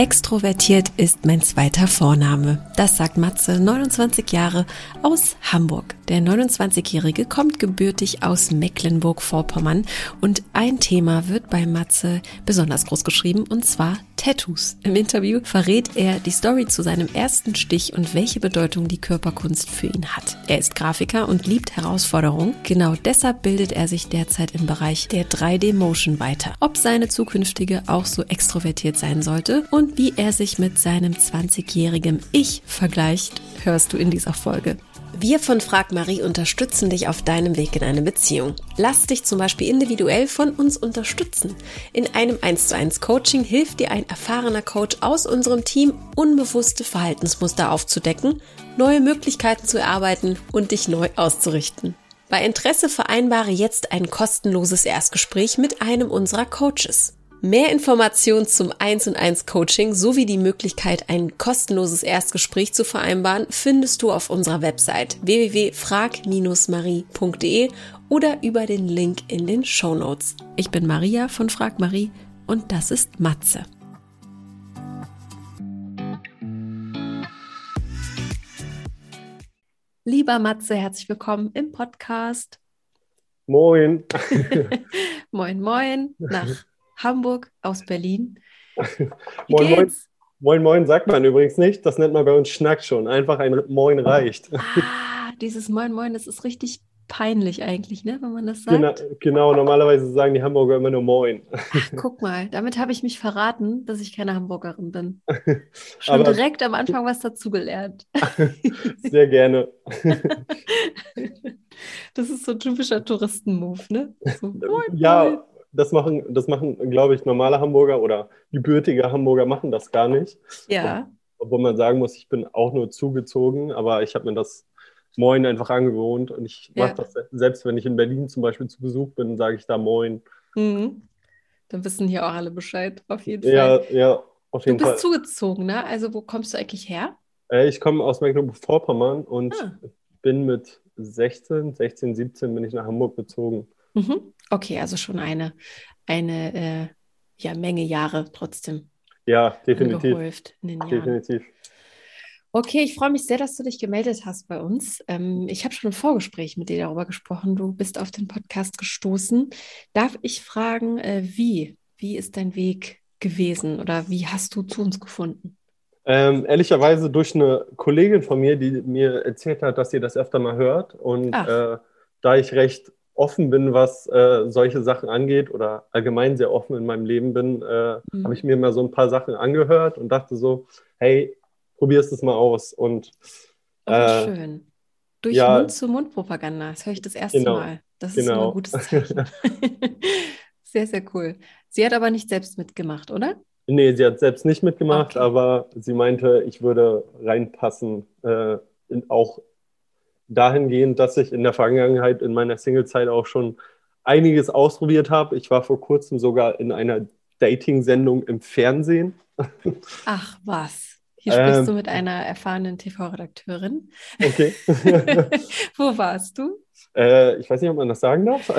Extrovertiert ist mein zweiter Vorname. Das sagt Matze, 29 Jahre, aus Hamburg. Der 29-Jährige kommt gebürtig aus Mecklenburg-Vorpommern und ein Thema wird bei Matze besonders groß geschrieben und zwar Tattoos. Im Interview verrät er die Story zu seinem ersten Stich und welche Bedeutung die Körperkunst für ihn hat. Er ist Grafiker und liebt Herausforderungen. Genau deshalb bildet er sich derzeit im Bereich der 3D-Motion weiter. Ob seine zukünftige auch so extrovertiert sein sollte und wie er sich mit seinem 20-jährigen Ich vergleicht, hörst du in dieser Folge. Wir von Frag Marie unterstützen dich auf deinem Weg in eine Beziehung. Lass dich zum Beispiel individuell von uns unterstützen. In einem 1 zu 1 Coaching hilft dir ein erfahrener Coach aus unserem Team, unbewusste Verhaltensmuster aufzudecken, neue Möglichkeiten zu erarbeiten und dich neu auszurichten. Bei Interesse vereinbare jetzt ein kostenloses Erstgespräch mit einem unserer Coaches. Mehr Informationen zum 1 und 1 Coaching sowie die Möglichkeit, ein kostenloses Erstgespräch zu vereinbaren, findest du auf unserer Website www.frag-marie.de oder über den Link in den Show Notes. Ich bin Maria von Frag Marie und das ist Matze. Lieber Matze, herzlich willkommen im Podcast. Moin. moin, moin. Nach Hamburg aus Berlin. moin, moin, moin, moin, sagt man übrigens nicht. Das nennt man bei uns Schnack schon. Einfach ein Moin reicht. Ah, dieses Moin, Moin, das ist richtig peinlich eigentlich, ne, wenn man das sagt. Genau, genau, normalerweise sagen die Hamburger immer nur Moin. Ach, guck mal, damit habe ich mich verraten, dass ich keine Hamburgerin bin. Schon Aber, direkt am Anfang was dazugelernt. Sehr gerne. Das ist so ein typischer Touristenmove, ne? So, moin, ja, moin das machen, das machen, glaube ich, normale Hamburger oder gebürtige Hamburger machen das gar nicht. Ja. Obwohl man sagen muss, ich bin auch nur zugezogen, aber ich habe mir das Moin einfach angewohnt und ich mache das selbst, wenn ich in Berlin zum Beispiel zu Besuch bin, sage ich da Moin. Mhm. Dann wissen hier auch alle Bescheid, auf jeden ja, Fall. Ja, auf jeden Fall. Du bist Fall. zugezogen, ne? Also wo kommst du eigentlich her? Äh, ich komme aus Mecklenburg-Vorpommern und ah. bin mit 16, 16, 17 bin ich nach Hamburg gezogen. Mhm. Okay, also schon eine, eine äh, ja, Menge Jahre trotzdem. Ja, definitiv. Definitiv. Okay, ich freue mich sehr, dass du dich gemeldet hast bei uns. Ähm, ich habe schon im Vorgespräch mit dir darüber gesprochen. Du bist auf den Podcast gestoßen. Darf ich fragen, äh, wie? Wie ist dein Weg gewesen oder wie hast du zu uns gefunden? Ähm, ehrlicherweise durch eine Kollegin von mir, die mir erzählt hat, dass ihr das öfter mal hört. Und äh, da ich recht offen bin, was äh, solche Sachen angeht oder allgemein sehr offen in meinem Leben bin, äh, mhm. habe ich mir mal so ein paar Sachen angehört und dachte so, hey, probierst es mal aus. Und oh, äh, schön. Durch ja, Mund-zu-Mund-Propaganda, das höre ich das erste genau, Mal. Das ist genau. ein gutes Zeichen. sehr, sehr cool. Sie hat aber nicht selbst mitgemacht, oder? Nee, sie hat selbst nicht mitgemacht, okay. aber sie meinte, ich würde reinpassen, äh, in, auch dahingehend, dass ich in der Vergangenheit in meiner Singlezeit auch schon einiges ausprobiert habe. Ich war vor kurzem sogar in einer Dating-Sendung im Fernsehen. Ach was. Hier sprichst ähm, du mit einer erfahrenen TV-Redakteurin. Okay. Wo warst du? Äh, ich weiß nicht, ob man das sagen darf.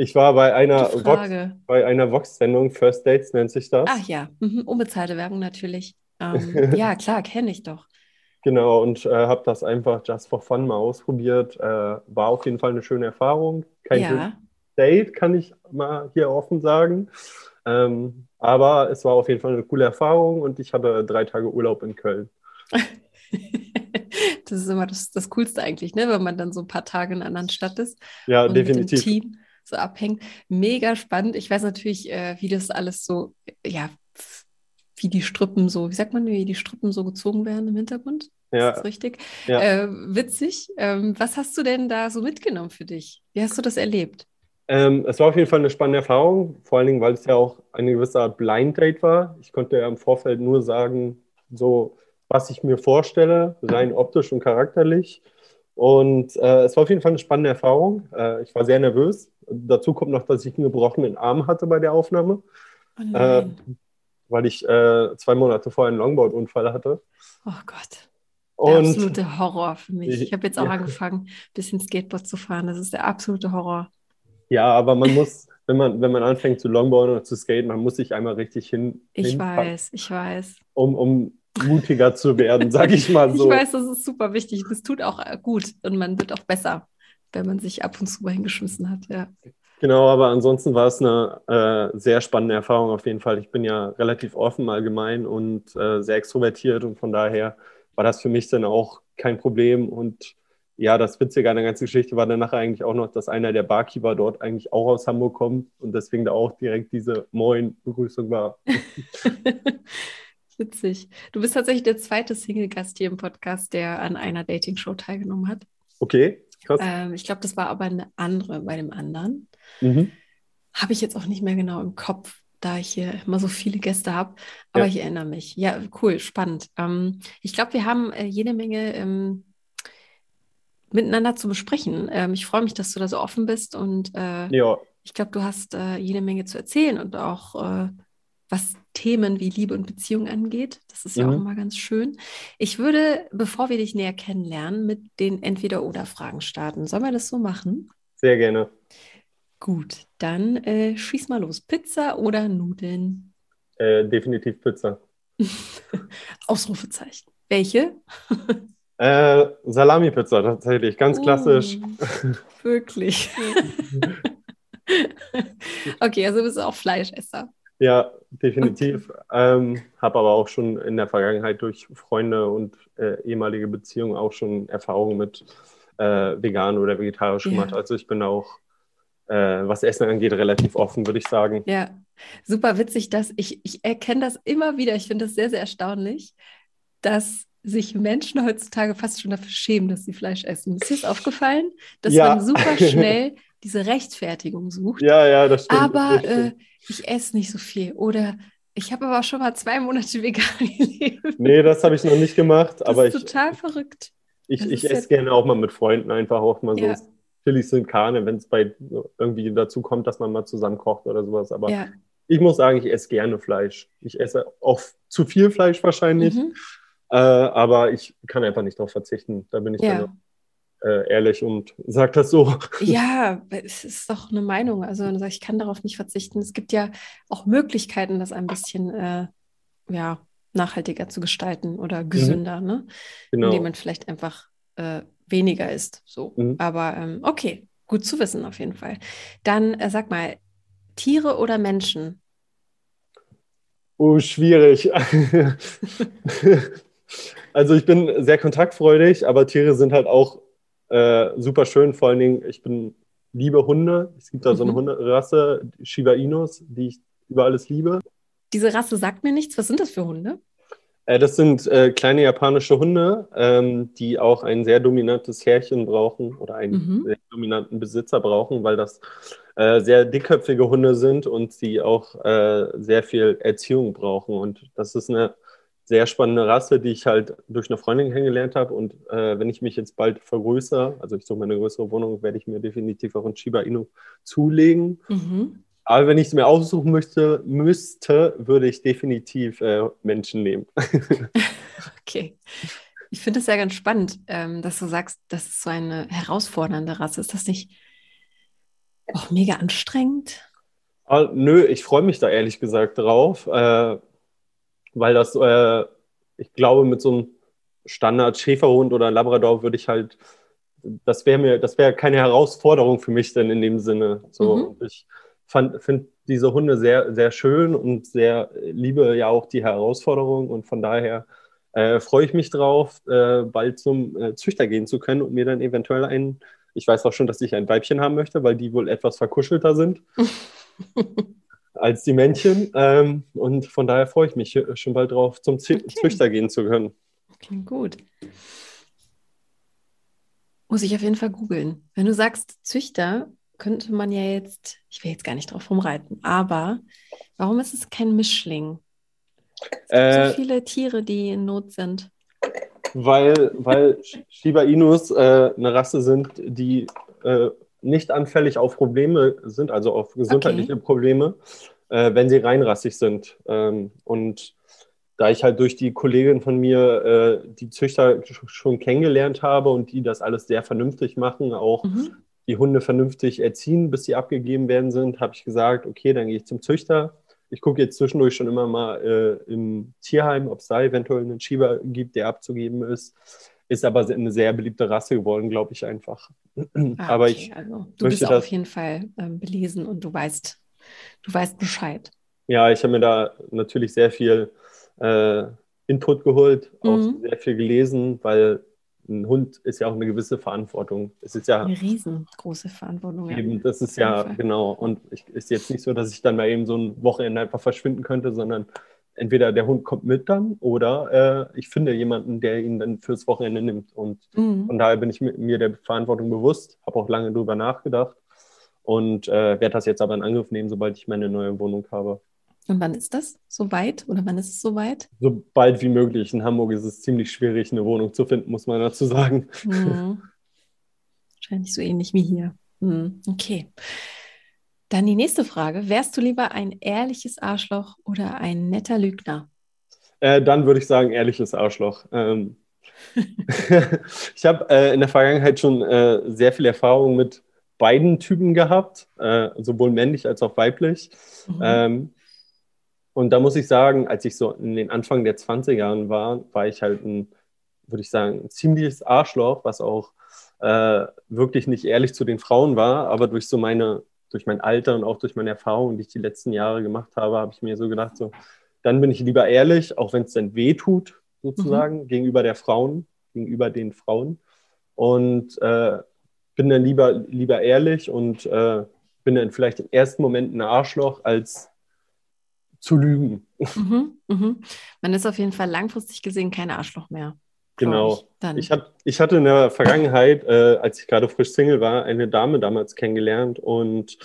Ich war bei einer, Vox, bei einer Vox-Sendung, First Dates nennt sich das. Ach ja, mhm. unbezahlte Werbung natürlich. Ähm, ja, klar, kenne ich doch. Genau, und äh, habe das einfach just for fun mal ausprobiert. Äh, war auf jeden Fall eine schöne Erfahrung. Kein ja. Date, kann ich mal hier offen sagen. Ähm, aber es war auf jeden Fall eine coole Erfahrung und ich hatte drei Tage Urlaub in Köln. das ist immer das, das Coolste eigentlich, ne? wenn man dann so ein paar Tage in einer anderen Stadt ist. Ja, und definitiv. Mit dem Team so abhängt. Mega spannend. Ich weiß natürlich, äh, wie das alles so, ja, wie die Strippen so, wie sagt man, wie die Strippen so gezogen werden im Hintergrund? Ja. Ist das richtig? Ja. Äh, witzig. Ähm, was hast du denn da so mitgenommen für dich? Wie hast du das erlebt? Ähm, es war auf jeden Fall eine spannende Erfahrung, vor allen Dingen, weil es ja auch eine gewisse Art Blind Date war. Ich konnte ja im Vorfeld nur sagen, so was ich mir vorstelle, rein optisch und charakterlich. Und äh, es war auf jeden Fall eine spannende Erfahrung. Äh, ich war sehr nervös. Dazu kommt noch, dass ich einen gebrochenen Arm hatte bei der Aufnahme. Oh weil ich äh, zwei Monate vorher einen Longboard-Unfall hatte. Oh Gott. Der und absolute Horror für mich. Ich habe jetzt auch ja. angefangen, ein bisschen Skateboard zu fahren. Das ist der absolute Horror. Ja, aber man muss, wenn man, wenn man anfängt zu Longboarden oder zu skaten, man muss sich einmal richtig hin. Ich weiß, ich weiß. Um, um mutiger zu werden, sage ich mal so. Ich weiß, das ist super wichtig. Das tut auch gut und man wird auch besser, wenn man sich ab und zu mal hingeschmissen hat, ja. Genau, aber ansonsten war es eine äh, sehr spannende Erfahrung auf jeden Fall. Ich bin ja relativ offen allgemein und äh, sehr extrovertiert und von daher war das für mich dann auch kein Problem. Und ja, das Witzige an der ganzen Geschichte war dann nachher eigentlich auch noch, dass einer der Barkeeper dort eigentlich auch aus Hamburg kommt und deswegen da auch direkt diese Moin-Begrüßung war. Witzig. Du bist tatsächlich der zweite Single-Gast hier im Podcast, der an einer Dating-Show teilgenommen hat. Okay, krass. Ähm, ich glaube, das war aber eine andere bei dem anderen. Mhm. Habe ich jetzt auch nicht mehr genau im Kopf, da ich hier immer so viele Gäste habe. Aber ja. ich erinnere mich. Ja, cool, spannend. Ähm, ich glaube, wir haben äh, jede Menge ähm, miteinander zu besprechen. Ähm, ich freue mich, dass du da so offen bist und äh, ja. ich glaube, du hast äh, jede Menge zu erzählen und auch äh, was Themen wie Liebe und Beziehung angeht. Das ist ja mhm. auch immer ganz schön. Ich würde, bevor wir dich näher kennenlernen, mit den Entweder-Oder-Fragen starten. Sollen wir das so machen? Sehr gerne. Gut, dann äh, schieß mal los. Pizza oder Nudeln? Äh, definitiv Pizza. Ausrufezeichen. Welche? äh, Salami-Pizza tatsächlich, ganz klassisch. Uh, wirklich. okay, also bist du auch Fleischesser. Ja, definitiv. Okay. Ähm, Habe aber auch schon in der Vergangenheit durch Freunde und äh, ehemalige Beziehungen auch schon Erfahrungen mit äh, vegan oder vegetarisch ja. gemacht. Also ich bin auch was Essen angeht, relativ offen, würde ich sagen. Ja, super witzig, dass ich, ich erkenne das immer wieder. Ich finde das sehr, sehr erstaunlich, dass sich Menschen heutzutage fast schon dafür schämen, dass sie Fleisch essen. Ist dir das aufgefallen? Dass ja. man super schnell diese Rechtfertigung sucht. Ja, ja, das stimmt. Aber äh, ich esse nicht so viel. Oder ich habe aber schon mal zwei Monate vegan gelebt. Nee, das habe ich noch nicht gemacht. Das aber ist ich, total verrückt. Ich, ich esse ja, gerne auch mal mit Freunden einfach auch mal ja. so Chilis sind Karne, wenn es bei irgendwie dazu kommt, dass man mal zusammen kocht oder sowas. Aber ja. ich muss sagen, ich esse gerne Fleisch. Ich esse auch zu viel Fleisch wahrscheinlich. Mhm. Äh, aber ich kann einfach nicht darauf verzichten. Da bin ich ja. dann äh, ehrlich und sage das so. Ja, es ist doch eine Meinung. Also ich kann darauf nicht verzichten. Es gibt ja auch Möglichkeiten, das ein bisschen äh, ja, nachhaltiger zu gestalten oder mhm. gesünder, mhm. ne? Genau. indem man vielleicht einfach äh, weniger ist. So. Mhm. Aber ähm, okay, gut zu wissen auf jeden Fall. Dann äh, sag mal, Tiere oder Menschen? Oh, schwierig. also ich bin sehr kontaktfreudig, aber Tiere sind halt auch äh, super schön. Vor allen Dingen, ich bin liebe Hunde. Es gibt da so eine mhm. Hunderasse, Shiba Inus, die ich über alles liebe. Diese Rasse sagt mir nichts. Was sind das für Hunde? Äh, das sind äh, kleine japanische Hunde, ähm, die auch ein sehr dominantes Herrchen brauchen oder einen mhm. sehr dominanten Besitzer brauchen, weil das äh, sehr dickköpfige Hunde sind und sie auch äh, sehr viel Erziehung brauchen. Und das ist eine sehr spannende Rasse, die ich halt durch eine Freundin kennengelernt habe. Und äh, wenn ich mich jetzt bald vergrößere, also ich suche mir eine größere Wohnung, werde ich mir definitiv auch ein Shiba Inu zulegen. Mhm. Aber wenn ich es mir aussuchen möchte, müsste, würde ich definitiv äh, Menschen nehmen. okay. Ich finde es ja ganz spannend, ähm, dass du sagst, dass es so eine herausfordernde Rasse ist. Ist das nicht auch mega anstrengend? Ah, nö, ich freue mich da ehrlich gesagt drauf, äh, weil das, äh, ich glaube, mit so einem Standard-Schäferhund oder Labrador würde ich halt, das wäre mir, das wäre keine Herausforderung für mich denn in dem Sinne. So, mhm. ich finde diese Hunde sehr, sehr schön und sehr liebe ja auch die Herausforderung und von daher äh, freue ich mich drauf, äh, bald zum äh, Züchter gehen zu können und mir dann eventuell ein, ich weiß auch schon, dass ich ein Weibchen haben möchte, weil die wohl etwas verkuschelter sind als die Männchen ähm, und von daher freue ich mich schon bald drauf, zum Z okay. Züchter gehen zu können. Klingt gut. Muss ich auf jeden Fall googeln. Wenn du sagst Züchter, könnte man ja jetzt, ich will jetzt gar nicht drauf rumreiten, aber warum ist es kein Mischling? Es gibt äh, so viele Tiere, die in Not sind. Weil, weil Shiba Inus äh, eine Rasse sind, die äh, nicht anfällig auf Probleme sind, also auf gesundheitliche okay. Probleme, äh, wenn sie reinrassig sind. Ähm, und da ich halt durch die Kollegin von mir äh, die Züchter schon kennengelernt habe und die das alles sehr vernünftig machen, auch mhm die Hunde vernünftig erziehen, bis sie abgegeben werden sind, habe ich gesagt, okay, dann gehe ich zum Züchter. Ich gucke jetzt zwischendurch schon immer mal äh, im Tierheim, ob es da eventuell einen Schieber gibt, der abzugeben ist. Ist aber eine sehr beliebte Rasse geworden, glaube ich einfach. Ah, aber okay. ich also, du bist auf jeden Fall ähm, belesen und du weißt, du weißt Bescheid. Ja, ich habe mir da natürlich sehr viel äh, Input geholt, mhm. auch sehr viel gelesen, weil ein Hund ist ja auch eine gewisse Verantwortung. Es ist ja eine riesengroße Verantwortung. Eben, ja. das ist ja genau. Und es ist jetzt nicht so, dass ich dann mal eben so ein Wochenende einfach verschwinden könnte, sondern entweder der Hund kommt mit dann oder äh, ich finde jemanden, der ihn dann fürs Wochenende nimmt. Und mhm. von daher bin ich mir der Verantwortung bewusst, habe auch lange drüber nachgedacht und äh, werde das jetzt aber in Angriff nehmen, sobald ich meine neue Wohnung habe. Und wann ist das soweit oder wann ist es soweit? So bald wie möglich. In Hamburg ist es ziemlich schwierig, eine Wohnung zu finden, muss man dazu sagen. Mhm. Wahrscheinlich so ähnlich wie hier. Mhm. Okay. Dann die nächste Frage. Wärst du lieber ein ehrliches Arschloch oder ein netter Lügner? Äh, dann würde ich sagen, ehrliches Arschloch. Ähm, ich habe äh, in der Vergangenheit schon äh, sehr viel Erfahrung mit beiden Typen gehabt, äh, sowohl männlich als auch weiblich. Mhm. Ähm, und da muss ich sagen, als ich so in den Anfang der 20er Jahren war, war ich halt ein, würde ich sagen, ein ziemliches Arschloch, was auch äh, wirklich nicht ehrlich zu den Frauen war, aber durch so meine, durch mein Alter und auch durch meine Erfahrungen, die ich die letzten Jahre gemacht habe, habe ich mir so gedacht, so, dann bin ich lieber ehrlich, auch wenn es dann weh tut, sozusagen, mhm. gegenüber der Frauen, gegenüber den Frauen. Und äh, bin dann lieber, lieber ehrlich und äh, bin dann vielleicht im ersten Moment ein Arschloch, als zu lügen. Mhm, mhm. Man ist auf jeden Fall langfristig gesehen kein Arschloch mehr. Genau. Ich, ich, hab, ich, hatte in der Vergangenheit, äh, als ich gerade frisch Single war, eine Dame damals kennengelernt und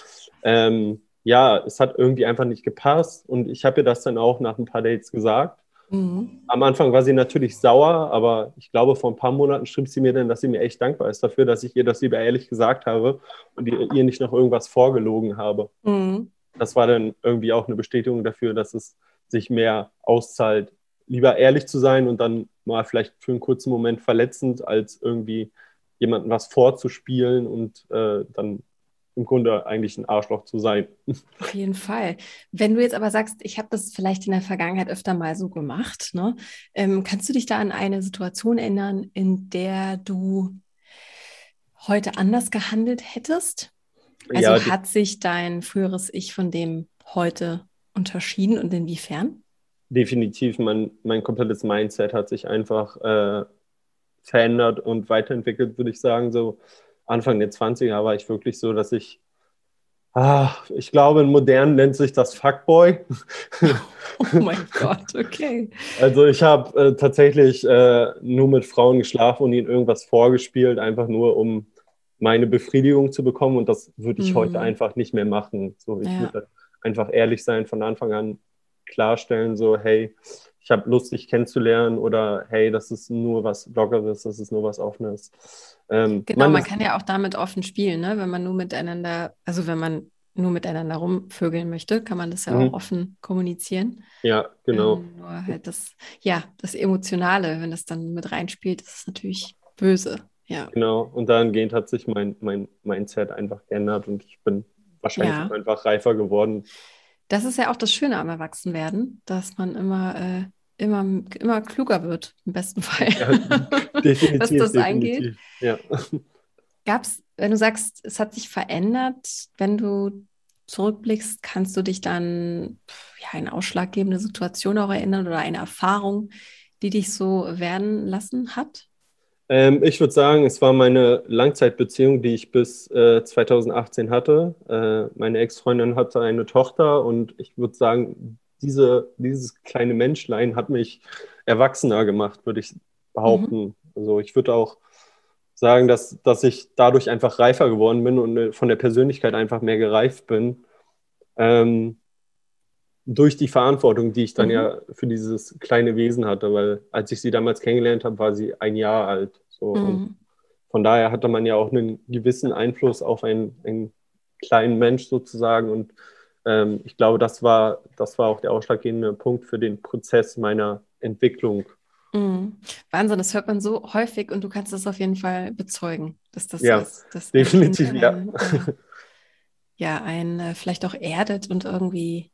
ähm, ja, es hat irgendwie einfach nicht gepasst und ich habe ihr das dann auch nach ein paar Dates gesagt. Mhm. Am Anfang war sie natürlich sauer, aber ich glaube, vor ein paar Monaten schrieb sie mir dann, dass sie mir echt dankbar ist dafür, dass ich ihr das lieber ehrlich gesagt habe und ihr nicht noch irgendwas vorgelogen habe. Mhm das war dann irgendwie auch eine Bestätigung dafür, dass es sich mehr auszahlt, lieber ehrlich zu sein und dann mal vielleicht für einen kurzen Moment verletzend, als irgendwie jemandem was vorzuspielen und äh, dann im Grunde eigentlich ein Arschloch zu sein. Auf jeden Fall. Wenn du jetzt aber sagst, ich habe das vielleicht in der Vergangenheit öfter mal so gemacht, ne? Ähm, kannst du dich da an eine Situation erinnern, in der du heute anders gehandelt hättest? Also ja, hat sich dein früheres Ich von dem heute unterschieden und inwiefern? Definitiv. Mein, mein komplettes Mindset hat sich einfach äh, verändert und weiterentwickelt, würde ich sagen. So Anfang der 20er war ich wirklich so, dass ich, ah, ich glaube, in modern nennt sich das Fuckboy. oh mein Gott, okay. Also ich habe äh, tatsächlich äh, nur mit Frauen geschlafen und ihnen irgendwas vorgespielt, einfach nur um meine Befriedigung zu bekommen und das würde ich mhm. heute einfach nicht mehr machen. So, ich ja. würde einfach ehrlich sein, von Anfang an klarstellen, so, hey, ich habe Lust, dich kennenzulernen oder hey, das ist nur was Lockeres, das ist nur was Offenes. Ähm, genau, man, man kann ja auch damit offen spielen, ne? wenn man nur miteinander, also wenn man nur miteinander rumvögeln möchte, kann man das ja mhm. auch offen kommunizieren. Ja, genau. Ähm, nur halt das, ja, das Emotionale, wenn das dann mit reinspielt, ist es natürlich böse. Ja. Genau, und dahingehend hat sich mein, mein Mindset einfach geändert und ich bin wahrscheinlich ja. einfach reifer geworden. Das ist ja auch das Schöne am Erwachsenwerden, dass man immer, äh, immer, immer kluger wird, im besten Fall. Ja, definitiv. was das definitiv. angeht. Ja. Gab es, wenn du sagst, es hat sich verändert, wenn du zurückblickst, kannst du dich dann ja, eine ausschlaggebende Situation auch erinnern oder eine Erfahrung, die dich so werden lassen hat? Ähm, ich würde sagen, es war meine Langzeitbeziehung, die ich bis äh, 2018 hatte. Äh, meine Ex-Freundin hatte eine Tochter und ich würde sagen, diese, dieses kleine Menschlein hat mich erwachsener gemacht, würde ich behaupten. Mhm. Also ich würde auch sagen, dass, dass ich dadurch einfach reifer geworden bin und äh, von der Persönlichkeit einfach mehr gereift bin. Ähm, durch die Verantwortung, die ich dann mhm. ja für dieses kleine Wesen hatte, weil als ich sie damals kennengelernt habe, war sie ein Jahr alt. So. Mhm. von daher hatte man ja auch einen gewissen Einfluss auf einen, einen kleinen Mensch sozusagen. Und ähm, ich glaube, das war, das war auch der ausschlaggebende Punkt für den Prozess meiner Entwicklung. Mhm. Wahnsinn, das hört man so häufig und du kannst das auf jeden Fall bezeugen, dass das Ja, ist, dass definitiv, ein, ja. ein, äh, ja, ein äh, vielleicht auch erdet und irgendwie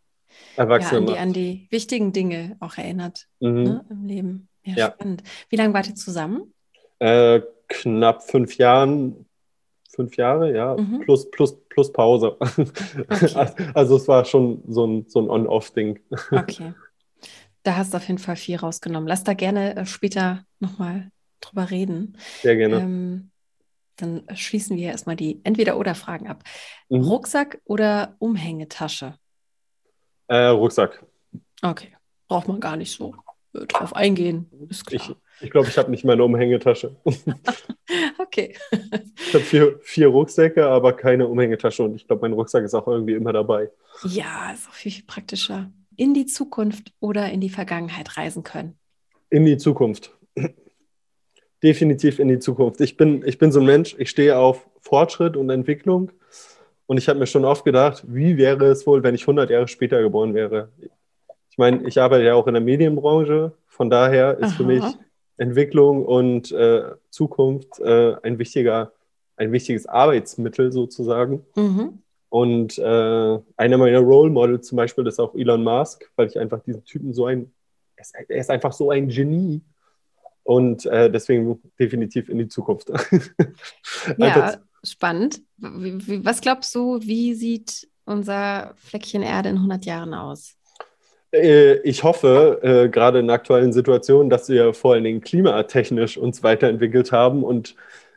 ja, Erwachsene an die, an die wichtigen Dinge auch erinnert Mhm. ne, im Leben. Ja, Ja. spannend. Wie lange wart ihr zusammen? Äh, knapp fünf Jahren, fünf Jahre, ja, Mhm. plus, plus, plus Pause. Okay. Also es war schon so ein, so ein On-Off-Ding. Okay. Da hast du auf jeden Fall viel rausgenommen. Lass da gerne äh, später nochmal drüber reden. Sehr gerne. Ähm, dann schließen wir erstmal die Entweder-Oder-Fragen ab. Mhm. Rucksack oder Umhängetasche? Äh, Rucksack. Okay, braucht man gar nicht so äh, drauf eingehen, ist klar. Ich, ich glaube, ich habe nicht meine Umhängetasche. Okay, Ich habe vier, vier Rucksäcke, aber keine Umhängetasche und ich glaube, mein Rucksack ist auch irgendwie immer dabei. ja, ist auch viel, viel praktischer. In die Zukunft oder in die Vergangenheit reisen können. In die Zukunft. Definitiv in die Zukunft. Ich bin, ich bin so ein Mensch, ich stehe auf Fortschritt und Entwicklung und ich habe mir schon oft gedacht, wie wäre es wohl, wenn ich 100 Jahre später geboren wäre? Ich meine, ich arbeite ja auch in der Medienbranche, von daher ist für Aha. mich Entwicklung und äh, Zukunft äh, ein, wichtiger, ein wichtiges Arbeitsmittel sozusagen. Mhm. Und äh, einer meiner Role Models zum Beispiel ist auch Elon Musk, weil ich einfach diesen Typen so ein, er ist, er ist einfach so ein Genie. Und äh, deswegen definitiv in die Zukunft. Ja, spannend. Was glaubst du, wie sieht unser Fleckchen Erde in 100 Jahren aus? Äh, ich hoffe, äh, gerade in aktuellen Situationen, dass wir vor allen Dingen klimatechnisch uns weiterentwickelt haben und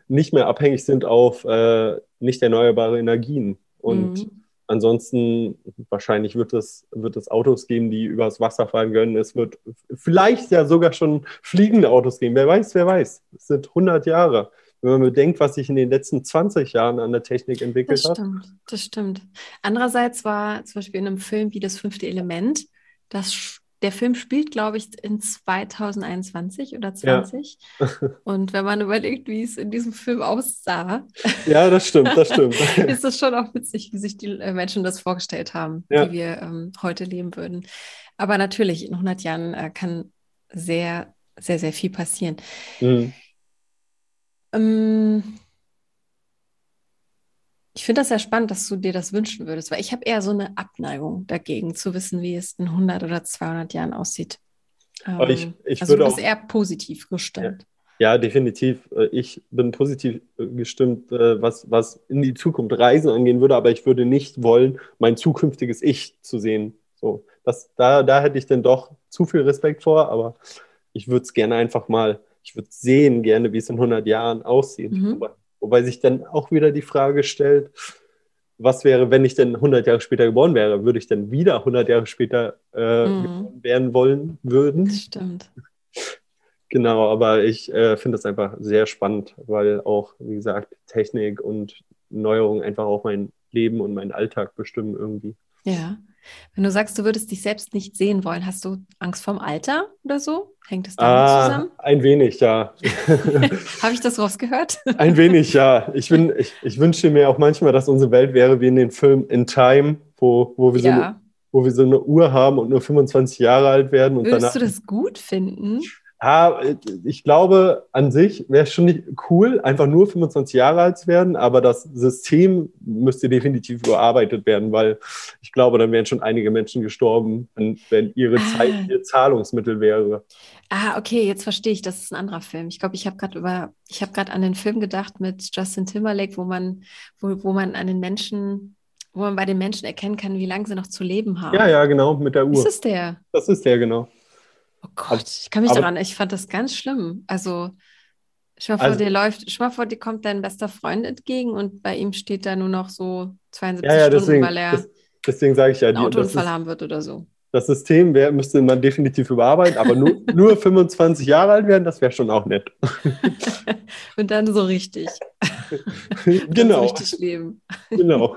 nicht mehr abhängig sind auf äh, nicht erneuerbare Energien. Und Mhm. Ansonsten wahrscheinlich wird es, wird es Autos geben, die übers Wasser fahren können. Es wird vielleicht ja sogar schon fliegende Autos geben. Wer weiß, wer weiß. Es sind 100 Jahre. Wenn man bedenkt, was sich in den letzten 20 Jahren an der Technik entwickelt Das hat. stimmt, das stimmt. Andererseits war zum Beispiel in einem Film wie Das fünfte Element, das, der Film spielt, glaube ich, in 2021 oder 20. Und wenn man überlegt, wie es in diesem Film aussah, Ja, das stimmt, das stimmt. ist es schon auch witzig, wie sich die äh, Menschen das vorgestellt haben, Ja. wie wir ähm, heute leben würden. Aber natürlich, in 100 Jahren äh, kann sehr, sehr, sehr viel passieren. Mhm. Ähm, ich finde das sehr spannend, dass du dir das wünschen würdest, weil ich habe eher so eine Abneigung dagegen, zu wissen, wie es in 100 oder 200 Jahren aussieht. Aber ich- Ähm, ich also würde du bist auch- eher positiv gestimmt. Ja, definitiv. Äh, Ich bin positiv äh, gestimmt, äh, was, was in die Zukunft Reisen angehen würde, aber ich würde nicht wollen, mein zukünftiges Ich zu sehen. So, das, da, da hätte ich dann doch zu viel Respekt vor, aber ich würde es gerne einfach mal, ich würde sehen gerne, wie es in 100 Jahren aussieht. Mhm. Wobei, wobei sich dann auch wieder die Frage stellt, was wäre, wenn ich denn 100 Jahre später geboren wäre? Würde ich dann wieder 100 Jahre später äh, Mhm. geboren werden wollen würden? Das stimmt. Genau, aber ich äh, finde es einfach sehr spannend, weil auch, wie gesagt, Technik und Neuerungen einfach auch mein Leben und meinen Alltag bestimmen irgendwie. Ja. Wenn du sagst, du würdest dich selbst nicht sehen wollen, hast du Angst vorm Alter oder so? Hängt es damit Ah, zusammen? ein wenig, ja. Habe ich das rausgehört? ein wenig, ja. Ich, bin, ich, ich wünsche mir auch manchmal, dass unsere Welt wäre wie in den Film In Time, wo, wo, wir, so eine, ja. wo wir so eine Uhr haben und nur 25 Jahre alt werden. Und Würdest danach, du das gut finden? Ah, ich glaube, an sich wäre es schon nicht cool, einfach nur 25 Jahre alt zu werden, aber das System müsste definitiv überarbeitet werden, weil ich glaube, dann wären schon einige Menschen gestorben, wenn, ihre Ah. Zeit ihr Zahlungsmittel wäre. Ah, okay, jetzt verstehe ich, das ist ein anderer Film. Ich glaube, ich habe gerade über, ich habe gerade an den Film gedacht mit Justin Timberlake, wo man, wo, wo man an den Menschen, wo man bei den Menschen erkennen kann, wie lange sie noch zu leben haben. Ja, ja, genau, mit der Ist Uhr. es der? Das ist der, genau. Oh Gott, ich kann mich aber- daran, ich fand das ganz schlimm. Also, stell mal vor, Also- dir läuft, stell mal vor, dir kommt dein bester Freund entgegen und bei ihm steht da nur noch so 72 Ja, ja, Stunden, deswegen, weil er das, deswegen sage ich ja, einen Autounfall ist, haben wird oder so. das System wär, müsste man definitiv überarbeiten, aber nur, nur 25 Jahre alt werden, das wäre schon auch nett. Und dann so richtig. Genau, So richtig leben. genau.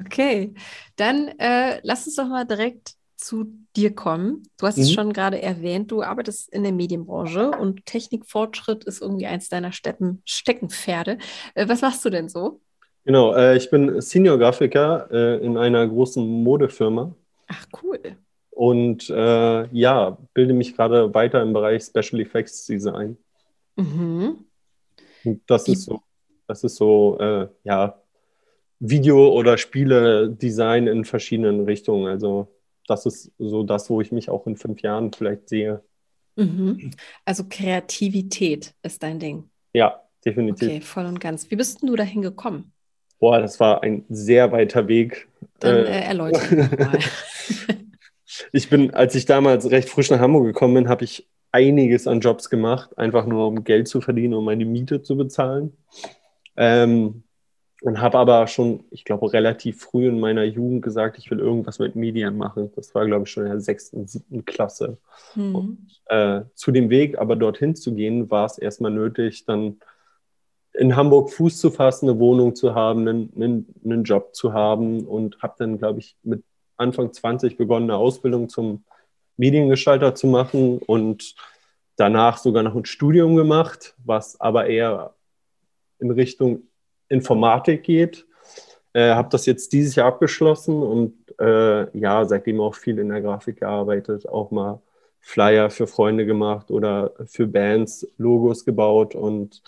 Okay, dann äh, lass uns doch mal direkt zu dir kommen. Du hast es Mhm. schon gerade erwähnt, du arbeitest in der Medienbranche und Technikfortschritt ist irgendwie eins deiner Steppen, Steckenpferde. Äh, was machst du denn so? Genau, äh, ich bin Senior-Grafiker äh, in einer großen Modefirma. Ach, cool. und äh, ja, bilde mich gerade weiter im Bereich Special Effects Design. Mhm. Das ist so, das ist so, äh, ja, Video- oder Spiele-Design in verschiedenen Richtungen. Also das ist so das, wo ich mich auch in fünf Jahren vielleicht sehe. Mhm. Also Kreativität ist dein Ding. Ja, definitiv. Okay, voll und ganz. Wie bist denn du dahin gekommen? Boah, das war ein sehr weiter Weg. Dann äh, äh, erläutere mal. ich bin, als ich damals recht frisch nach Hamburg gekommen bin, habe ich einiges an Jobs gemacht, einfach nur um Geld zu verdienen, um meine Miete zu bezahlen. Ähm, und habe aber schon, ich glaube, relativ früh in meiner Jugend gesagt, ich will irgendwas mit Medien machen. Das war, glaube ich, schon in der sechsten, siebten Klasse. Mhm. Und, äh, zu dem Weg, aber dorthin zu gehen, war es erstmal nötig, dann in Hamburg Fuß zu fassen, eine Wohnung zu haben, einen, einen, einen Job zu haben und habe dann, glaube ich, mit Anfang 20 begonnen, eine Ausbildung zum Mediengestalter zu machen und danach sogar noch ein Studium gemacht, was aber eher in Richtung Informatik geht. Äh, habe das jetzt dieses Jahr abgeschlossen und äh, ja, seitdem auch viel in der Grafik gearbeitet, auch mal Flyer für Freunde gemacht oder für Bands Logos gebaut und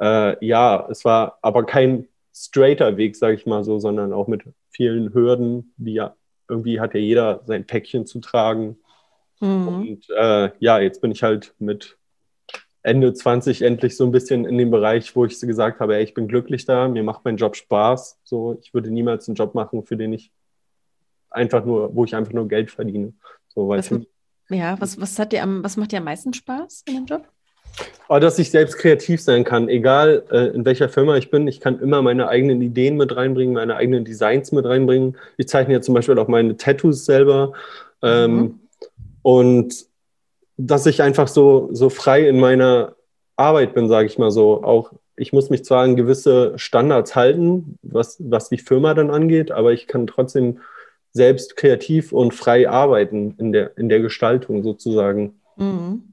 äh, ja, es war aber kein straighter Weg, sage ich mal so, sondern auch mit vielen Hürden, die ja irgendwie hat ja jeder sein Päckchen zu tragen. Mhm. Und äh, ja, jetzt bin ich halt mit Ende 20 endlich so ein bisschen in dem Bereich, wo ich gesagt habe, ey, ich bin glücklich da, mir macht mein Job Spaß. So, ich würde niemals einen Job machen, für den ich einfach nur, wo ich einfach nur Geld verdiene. So, was, ja, was, was hat dir am, was macht dir am meisten Spaß in dem Job? Aber dass ich selbst kreativ sein kann, egal äh, in welcher Firma ich bin, ich kann immer meine eigenen Ideen mit reinbringen, meine eigenen Designs mit reinbringen. Ich zeichne ja zum Beispiel auch meine Tattoos selber. Ähm, mhm. Und dass ich einfach so, so frei in meiner Arbeit bin, sage ich mal so. Auch ich muss mich zwar an gewisse Standards halten, was, was die Firma dann angeht, aber ich kann trotzdem selbst kreativ und frei arbeiten in der, in der Gestaltung sozusagen. Mhm.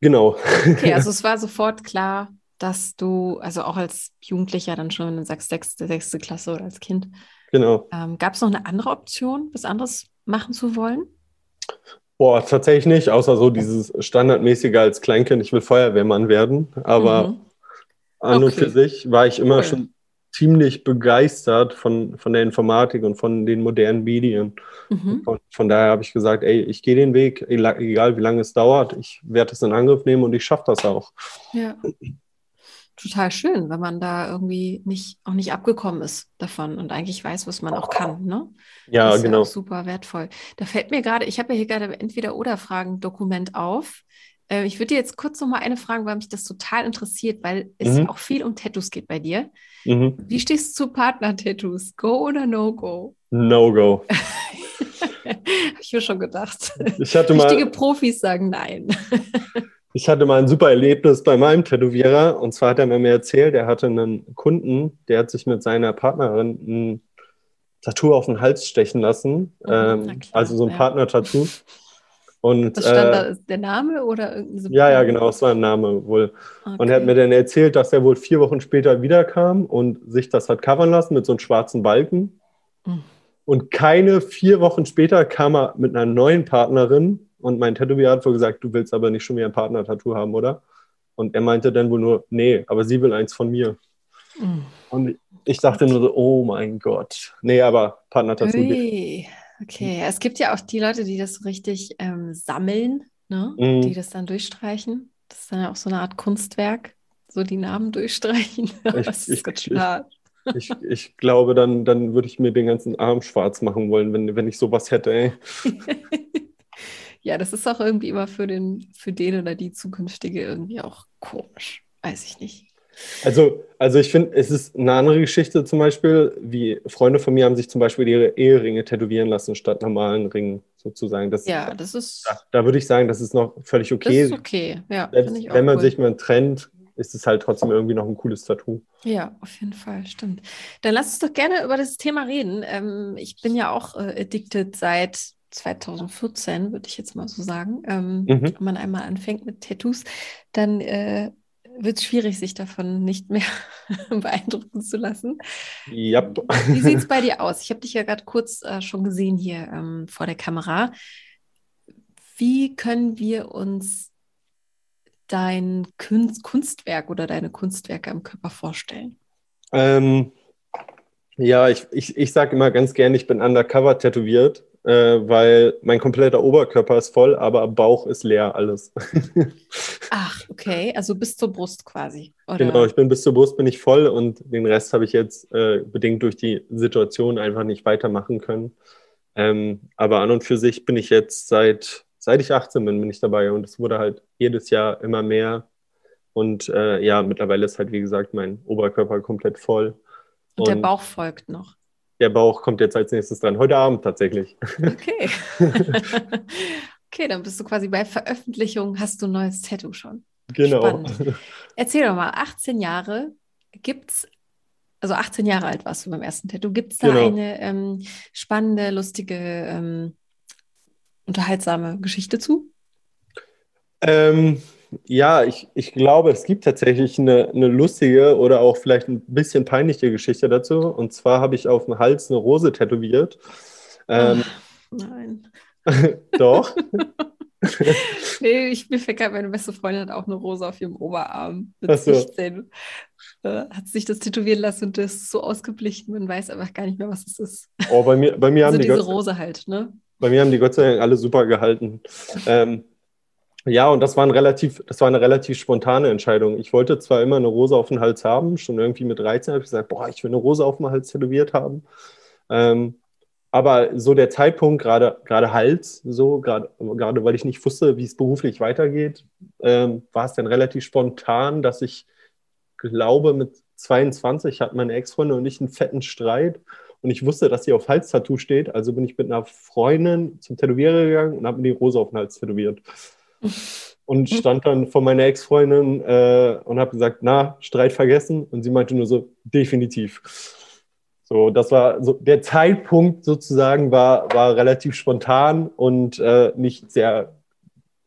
Genau. Okay, also es war sofort klar, dass du, also auch als Jugendlicher dann schon, wenn du sagst, sechste, sechste Klasse oder als Kind. Genau. Ähm, Gab es noch eine andere Option, was anderes machen zu wollen? Boah, tatsächlich nicht, außer so dieses standardmäßige als Kleinkind, ich will Feuerwehrmann werden. Aber mhm. an okay. und für sich war ich immer cool. schon ziemlich begeistert von, von der Informatik und von den modernen Medien. Mhm. Von, von, daher habe ich gesagt, ey, ich gehe den Weg, egal wie lange es dauert, ich werde es in Angriff nehmen und ich schaffe das auch. Ja. Total schön, wenn man da irgendwie nicht, auch nicht abgekommen ist davon und eigentlich weiß, was man auch kann. Ne? Ja, das ist genau. Ja super wertvoll. Da fällt mir gerade, ich habe ja hier gerade Entweder-Oder-Fragen-Dokument auf. Äh, ich würde dir jetzt kurz noch mal eine fragen, weil mich das total interessiert, weil es mhm. auch viel um Tattoos geht bei dir. Mhm. Wie stehst du zu Partner-Tattoos? Go oder No-Go? No-Go. Habe ich mir schon gedacht. Ich hatte mal, Richtige Profis sagen nein. ich hatte mal ein super Erlebnis bei meinem Tätowierer. Und zwar hat er mir erzählt, er hatte einen Kunden, der hat sich mit seiner Partnerin ein Tattoo auf den Hals stechen lassen. Mhm, ähm, also so ein ja. Partner-Tattoo. Und, Was stand äh, da? Ist der Name oder irgendein Ja, ja, genau, es war ein Name wohl. Okay. Und er hat mir dann erzählt, dass er wohl vier Wochen später wiederkam und sich das hat covern lassen mit so einem schwarzen Balken. Mhm. Und keine vier Wochen später kam er mit einer neuen Partnerin und mein Tätowierer hat wohl gesagt, du willst aber nicht schon wieder ein Partner-Tattoo haben, oder? Und er meinte dann wohl nur, nee, aber sie will eins von mir. Mhm. Und ich dachte nur so, oh mein Gott. Nee, aber Partner-Tattoo. Okay, es gibt ja auch die Leute, die das so richtig ähm, sammeln, ne? Mhm. die das dann durchstreichen. Das ist dann ja auch so eine Art Kunstwerk, so die Namen durchstreichen. Ich, das ist ich, klar. Ich, ich, ich, glaube, dann, dann würde ich mir den ganzen Arm schwarz machen wollen, wenn, wenn ich sowas hätte. Ja, das ist auch irgendwie immer für den, für den oder die zukünftige irgendwie auch komisch. Weiß ich nicht. Also, also ich finde, es ist eine andere Geschichte zum Beispiel, wie Freunde von mir haben sich zum Beispiel ihre Eheringe tätowieren lassen statt normalen Ringen sozusagen. Das, ja, das ist. Da, da, würde ich sagen, das ist noch völlig okay. Das ist okay, ja. Selbst, wenn man cool. sich mal trennt, ist es halt trotzdem irgendwie noch ein cooles Tattoo. Ja, auf jeden Fall, stimmt. Dann lass uns doch gerne über das Thema reden. Ähm, ich bin ja auch äh, addicted seit 2014, würde ich jetzt mal so sagen. Ähm, mhm. Wenn man einmal anfängt mit Tattoos, dann äh, wird es schwierig, sich davon nicht mehr beeindrucken zu lassen. Ja. Wie sieht es bei dir aus? Ich habe dich ja gerade kurz äh, schon gesehen hier ähm, vor der Kamera. Wie können wir uns dein Kunst Kunstwerk oder deine Kunstwerke am Körper vorstellen? Ähm, ja, ich, ich, ich sage immer ganz gerne, ich bin undercover tätowiert, äh, weil mein kompletter Oberkörper ist voll, aber Bauch ist leer, alles. Ach, okay, also bis zur Brust quasi. Oder? Genau, ich bin bis zur Brust bin ich voll und den Rest habe ich jetzt äh, bedingt durch die Situation einfach nicht weitermachen können. Ähm, aber an und für sich bin ich jetzt seit, seit ich 18 bin, bin ich dabei und es wurde halt jedes Jahr immer mehr. Und äh, ja, mittlerweile ist halt, wie gesagt, mein Oberkörper komplett voll. Und, und der Bauch folgt noch. Der Bauch kommt jetzt als nächstes dran. Heute Abend tatsächlich. Okay. okay, dann bist du quasi bei Veröffentlichung, hast du ein neues Tattoo schon. Genau. Spannend. Erzähl doch mal, 18 Jahre, gibt es, also 18 Jahre alt warst du beim ersten Tattoo, gibt es da genau. eine ähm, spannende, lustige, ähm, unterhaltsame Geschichte zu? Ähm, ja, ich, ich glaube, es gibt tatsächlich eine, eine lustige oder auch vielleicht ein bisschen peinliche Geschichte dazu. Und zwar habe ich auf dem Hals eine Rose tätowiert. Ähm, nein. doch. nee, ich, mir fällt gerade, meine beste Freundin hat auch eine Rose auf ihrem Oberarm mit so. 16. Äh, hat sich das tätowieren lassen und das ist so ausgeblichen, man weiß einfach gar nicht mehr, was es ist. Oh, bei mir, bei mir also haben die diese Gott, Rose halt, ne? Bei mir haben die Gott sei Dank alle super gehalten. Ähm, ja, und das war, ein relativ, das war eine relativ spontane Entscheidung. Ich wollte zwar immer eine Rose auf dem Hals haben, schon irgendwie mit 13 habe ich gesagt, boah, ich will eine Rose auf dem Hals tätowiert haben. Ähm, aber so der Zeitpunkt, gerade, gerade Hals, so, gerade, gerade weil ich nicht wusste, wie es beruflich weitergeht, ähm, war es dann relativ spontan, dass ich glaube, mit 22 hatten meine Ex-Freundin und ich einen fetten Streit. Und ich wusste, dass sie auf Hals-Tattoo steht. Also bin ich mit einer Freundin zum Tätowierer gegangen und habe mir die Rose auf den Hals tätowiert und stand dann vor meiner Ex-Freundin äh, und habe gesagt, na, Streit vergessen? Und sie meinte nur so, definitiv. So, das war so, der Zeitpunkt sozusagen war, war relativ spontan und äh, nicht sehr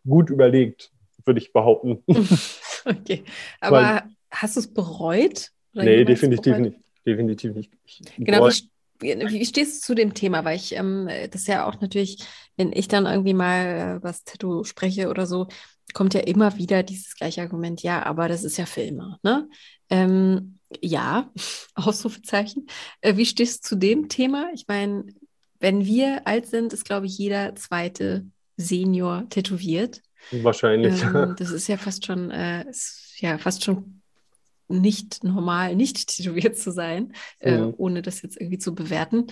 gut überlegt, würde ich behaupten. okay, aber Weil, hast du es bereut? nee, definitiv bereut? nicht. Definitiv nicht. Ich genau, wie, wie, stehst du zu dem Thema? Weil ich ähm, das ja auch natürlich wenn ich dann irgendwie mal äh, was Tattoo spreche oder so, kommt ja immer wieder dieses gleiche Argument, ja, aber das ist ja für immer. Ne? Ähm, ja, Ausrufezeichen. Äh, wie stehst du zu dem Thema? Ich meine, wenn wir alt sind, ist, glaube ich, jeder zweite Senior tätowiert. Wahrscheinlich. Ähm, das ist ja fast schon, äh, ist ja fast schon nicht normal, nicht tätowiert zu sein, äh, mhm. ohne das jetzt irgendwie zu bewerten.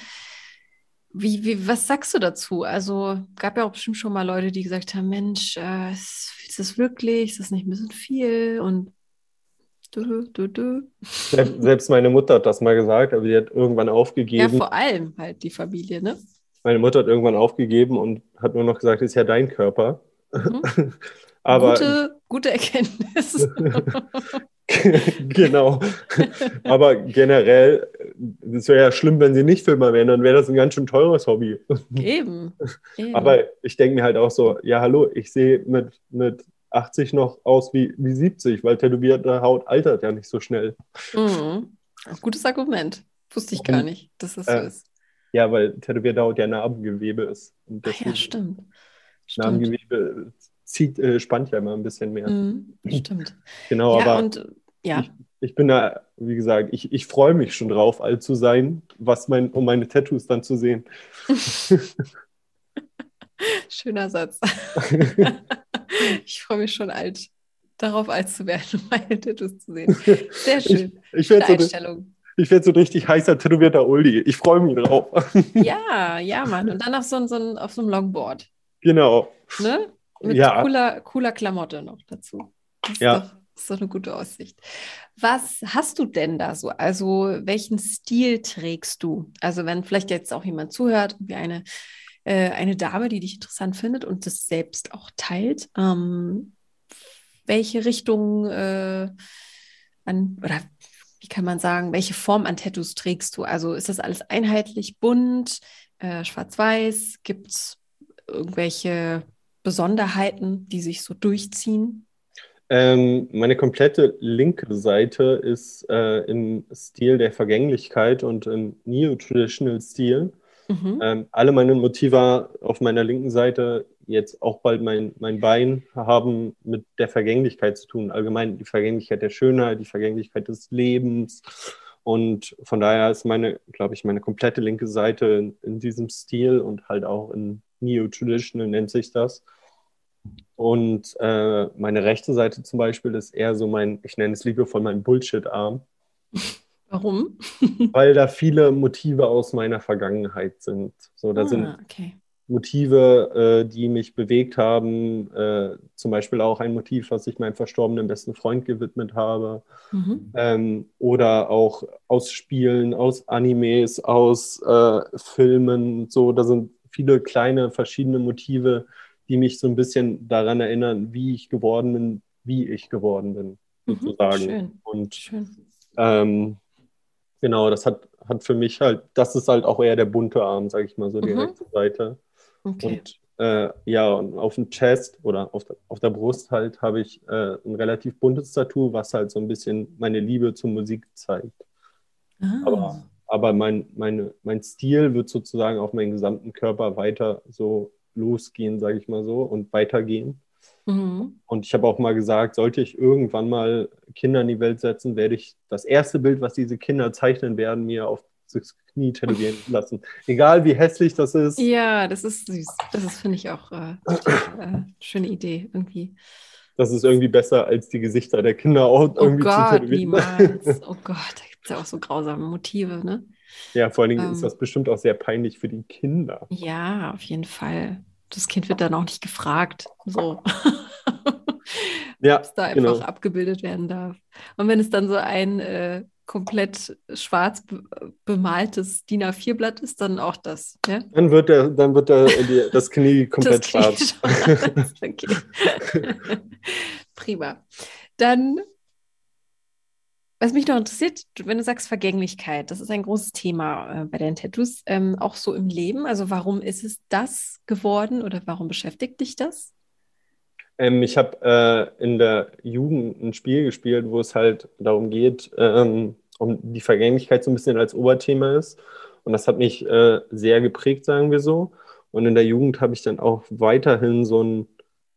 Wie, wie, was sagst du dazu? Also gab ja auch bestimmt schon mal Leute, die gesagt haben, Mensch, äh, ist, das wirklich, ist das nicht ein bisschen viel? Und du, du, du. Selbst meine Mutter hat das mal gesagt, aber sie hat irgendwann aufgegeben. Ja, vor allem halt die Familie, ne? Meine Mutter hat irgendwann aufgegeben und hat nur noch gesagt, ist ja dein Körper. Mhm. aber, gute, gute Erkenntnis. genau. Aber generell, es wäre ja schlimm, wenn sie nicht Filmer wären, dann wäre das ein ganz schön teures Hobby. Eben. Eben. Aber ich denke mir halt auch so, ja, hallo, ich sehe mit, mit 80 noch aus wie, wie 70, weil tätowierte Haut altert ja nicht so schnell. Mhm. Gutes Argument. Wusste ich gar nicht, dass das so äh, ist. Ja, weil tätowierte Haut ja Narbengewebe ist. Und ah, ja, stimmt. Narbengewebe zieht, äh, spannt ja immer ein bisschen mehr. Mhm, stimmt. Genau, ja, aber und, ja. Ich, ich, bin da, wie gesagt, ich, ich freue mich schon drauf, alt zu sein, was mein, um meine Tattoos dann zu sehen. Schöner Satz. ich freue mich schon alt, darauf alt zu werden, um meine Tattoos zu sehen. Sehr schön. Ich, ich werde so, ich werd so richtig heißer tätowierter Uldi. Ich freue mich drauf. ja, ja, Mann. Und dann auf so, so, auf so einem Longboard. Genau. Ne? Mit ja. cooler, cooler Klamotte noch dazu. Das ja. Ist doch, ist doch eine gute Aussicht. Was hast du denn da so? Also, welchen Stil trägst du? Also, wenn vielleicht jetzt auch jemand zuhört, wie eine, äh, eine Dame, die dich interessant findet und das selbst auch teilt, ähm, welche Richtung äh, an, oder wie kann man sagen, welche Form an Tattoos trägst du? Also, ist das alles einheitlich, bunt, äh, schwarz-weiß? Gibt es irgendwelche Besonderheiten, die sich so durchziehen? Ähm, meine komplette linke Seite ist äh, im Stil der Vergänglichkeit und im Neo-Traditional-Stil. Mhm. Ähm, alle meine Motive auf meiner linken Seite, jetzt auch bald mein, mein Bein, haben mit der Vergänglichkeit zu tun. Allgemein die Vergänglichkeit der Schönheit, die Vergänglichkeit des Lebens. Und von daher ist meine, glaube ich, meine komplette linke Seite in, in diesem Stil und halt auch in Neo-Traditional nennt sich das. Und äh, meine rechte Seite zum Beispiel ist eher so mein, ich nenne es liebevoll mein Bullshit-Arm. Warum? Weil da viele Motive aus meiner Vergangenheit sind. So, da ah, sind okay. Motive, äh, die mich bewegt haben. Äh, zum Beispiel auch ein Motiv, was ich meinem verstorbenen besten Freund gewidmet habe. Mhm. Ähm, oder auch aus Spielen, aus Animes, aus äh, Filmen. So, da sind viele kleine verschiedene Motive, die mich so ein bisschen daran erinnern, wie ich geworden bin, wie ich geworden bin, mhm, sozusagen. Schön. Und schön. Ähm, genau, das hat, hat für mich halt, das ist halt auch eher der bunte Arm, sage ich mal, so die mhm. rechte Seite. Okay. Und äh, ja, und auf dem Chest oder auf der, auf der Brust halt habe ich äh, ein relativ buntes Tattoo, was halt so ein bisschen meine Liebe zur Musik zeigt. Ah. Aber, aber mein, meine, mein Stil wird sozusagen auf meinen gesamten Körper weiter so losgehen, sage ich mal so, und weitergehen. Mhm. Und ich habe auch mal gesagt, sollte ich irgendwann mal Kinder in die Welt setzen, werde ich das erste Bild, was diese Kinder zeichnen werden, mir auf das Knie tätowieren lassen. Egal wie hässlich das ist. Ja, das ist süß. Das ist, finde ich, auch äh, eine äh, schöne Idee irgendwie. Das ist irgendwie besser, als die Gesichter der Kinder auch oh irgendwie Gott, zu tätowieren. Niemals. Oh Gott, da gibt es ja auch so grausame Motive, ne? Ja, vor allen Dingen ähm, ist das bestimmt auch sehr peinlich für die Kinder. Ja, auf jeden Fall. Das Kind wird dann auch nicht gefragt, so. ja, ob es da einfach genau. abgebildet werden darf. Und wenn es dann so ein äh, komplett schwarz bemaltes DIN A4-Blatt ist, dann auch das. Ja? Dann wird, der, dann wird der, die, das Knie komplett das schwarz. schwarz. okay. Prima. Dann was mich noch interessiert, wenn du sagst Vergänglichkeit, das ist ein großes Thema äh, bei deinen Tattoos, ähm, auch so im Leben. Also warum ist es das geworden oder warum beschäftigt dich das? Ähm, ich habe äh, in der Jugend ein Spiel gespielt, wo es halt darum geht, ähm, um die Vergänglichkeit so ein bisschen als Oberthema ist. Und das hat mich äh, sehr geprägt, sagen wir so. Und in der Jugend habe ich dann auch weiterhin so ein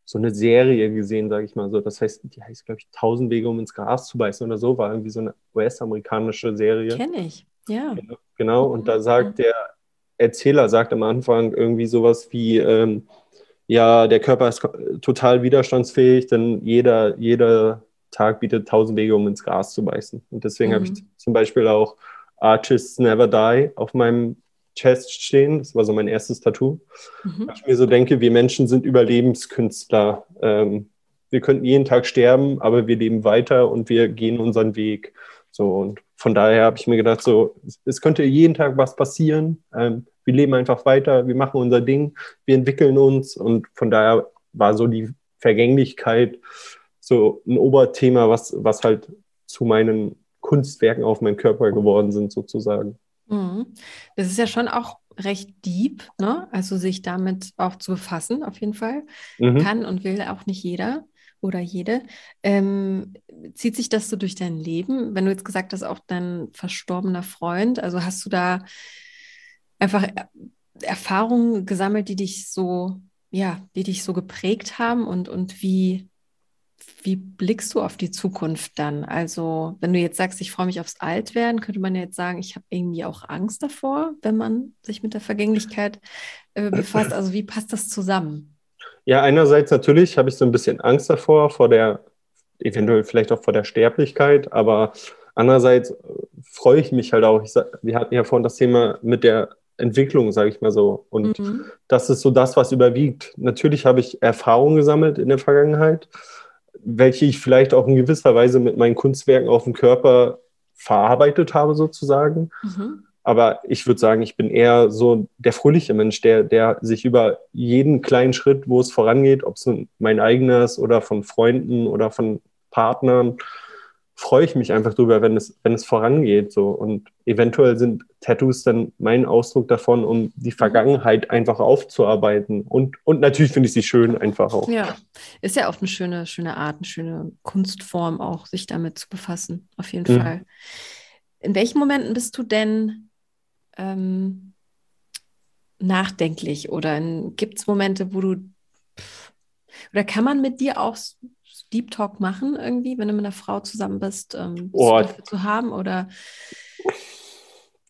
so eine Serie gesehen, sage ich mal so. Das heißt, die heißt, glaube ich, Tausend Wege, um ins Gras zu beißen oder so, war irgendwie so eine US-amerikanische Serie. Kenne ich, ja. Genau, und da sagt der Erzähler, sagt am Anfang irgendwie sowas wie, ähm, ja, der Körper ist total widerstandsfähig, denn jeder, jeder Tag bietet tausend Wege, um ins Gras zu beißen. Und deswegen mhm. habe ich zum Beispiel auch Artists Never Die auf meinem Chest stehen. Das war so mein erstes Tattoo. Mhm. Ich mir so denke, wir Menschen sind Überlebenskünstler. Ähm, wir könnten jeden Tag sterben, aber wir leben weiter und wir gehen unseren Weg. So und von daher habe ich mir gedacht, so es könnte jeden Tag was passieren. Ähm, wir leben einfach weiter, wir machen unser Ding, wir entwickeln uns und von daher war so die Vergänglichkeit so ein Oberthema, was was halt zu meinen Kunstwerken auf meinem Körper geworden sind sozusagen. Mhm. Das ist ja schon auch recht deep, ne? Also sich damit auch zu befassen, auf jeden Fall. Mhm. Kann und will auch nicht jeder oder jede. Ähm, zieht sich das so durch dein Leben? Wenn du jetzt gesagt hast, auch dein verstorbener Freund, also hast du da einfach Erfahrungen gesammelt, die dich so, ja, die dich so geprägt haben und, und wie wie blickst du auf die Zukunft dann? Also, wenn du jetzt sagst, ich freue mich aufs Altwerden, könnte man ja jetzt sagen, ich habe irgendwie auch Angst davor, wenn man sich mit der Vergänglichkeit äh, befasst. Also, wie passt das zusammen? Ja, einerseits natürlich habe ich so ein bisschen Angst davor, vor der, eventuell vielleicht auch vor der Sterblichkeit, aber andererseits freue ich mich halt auch. Sag, wir hatten ja vorhin das Thema mit der Entwicklung, sage ich mal so. Und mhm. das ist so das, was überwiegt. Natürlich habe ich Erfahrungen gesammelt in der Vergangenheit welche ich vielleicht auch in gewisser Weise mit meinen Kunstwerken auf dem Körper verarbeitet habe, sozusagen. Mhm. Aber ich würde sagen, ich bin eher so der fröhliche Mensch, der, der sich über jeden kleinen Schritt, wo es vorangeht, ob es mein eigenes oder von Freunden oder von Partnern, freue ich mich einfach drüber, wenn es, wenn es vorangeht. So. Und eventuell sind Tattoos dann mein Ausdruck davon, um die mhm. Vergangenheit einfach aufzuarbeiten. Und, und natürlich finde ich sie schön einfach auch. Ja, ist ja auch eine schöne, schöne Art, eine schöne Kunstform auch, sich damit zu befassen, auf jeden mhm. Fall. In welchen Momenten bist du denn ähm, nachdenklich oder gibt es Momente, wo du oder kann man mit dir auch Deep Talk machen irgendwie, wenn du mit einer Frau zusammen bist, ähm, oh. zu haben oder?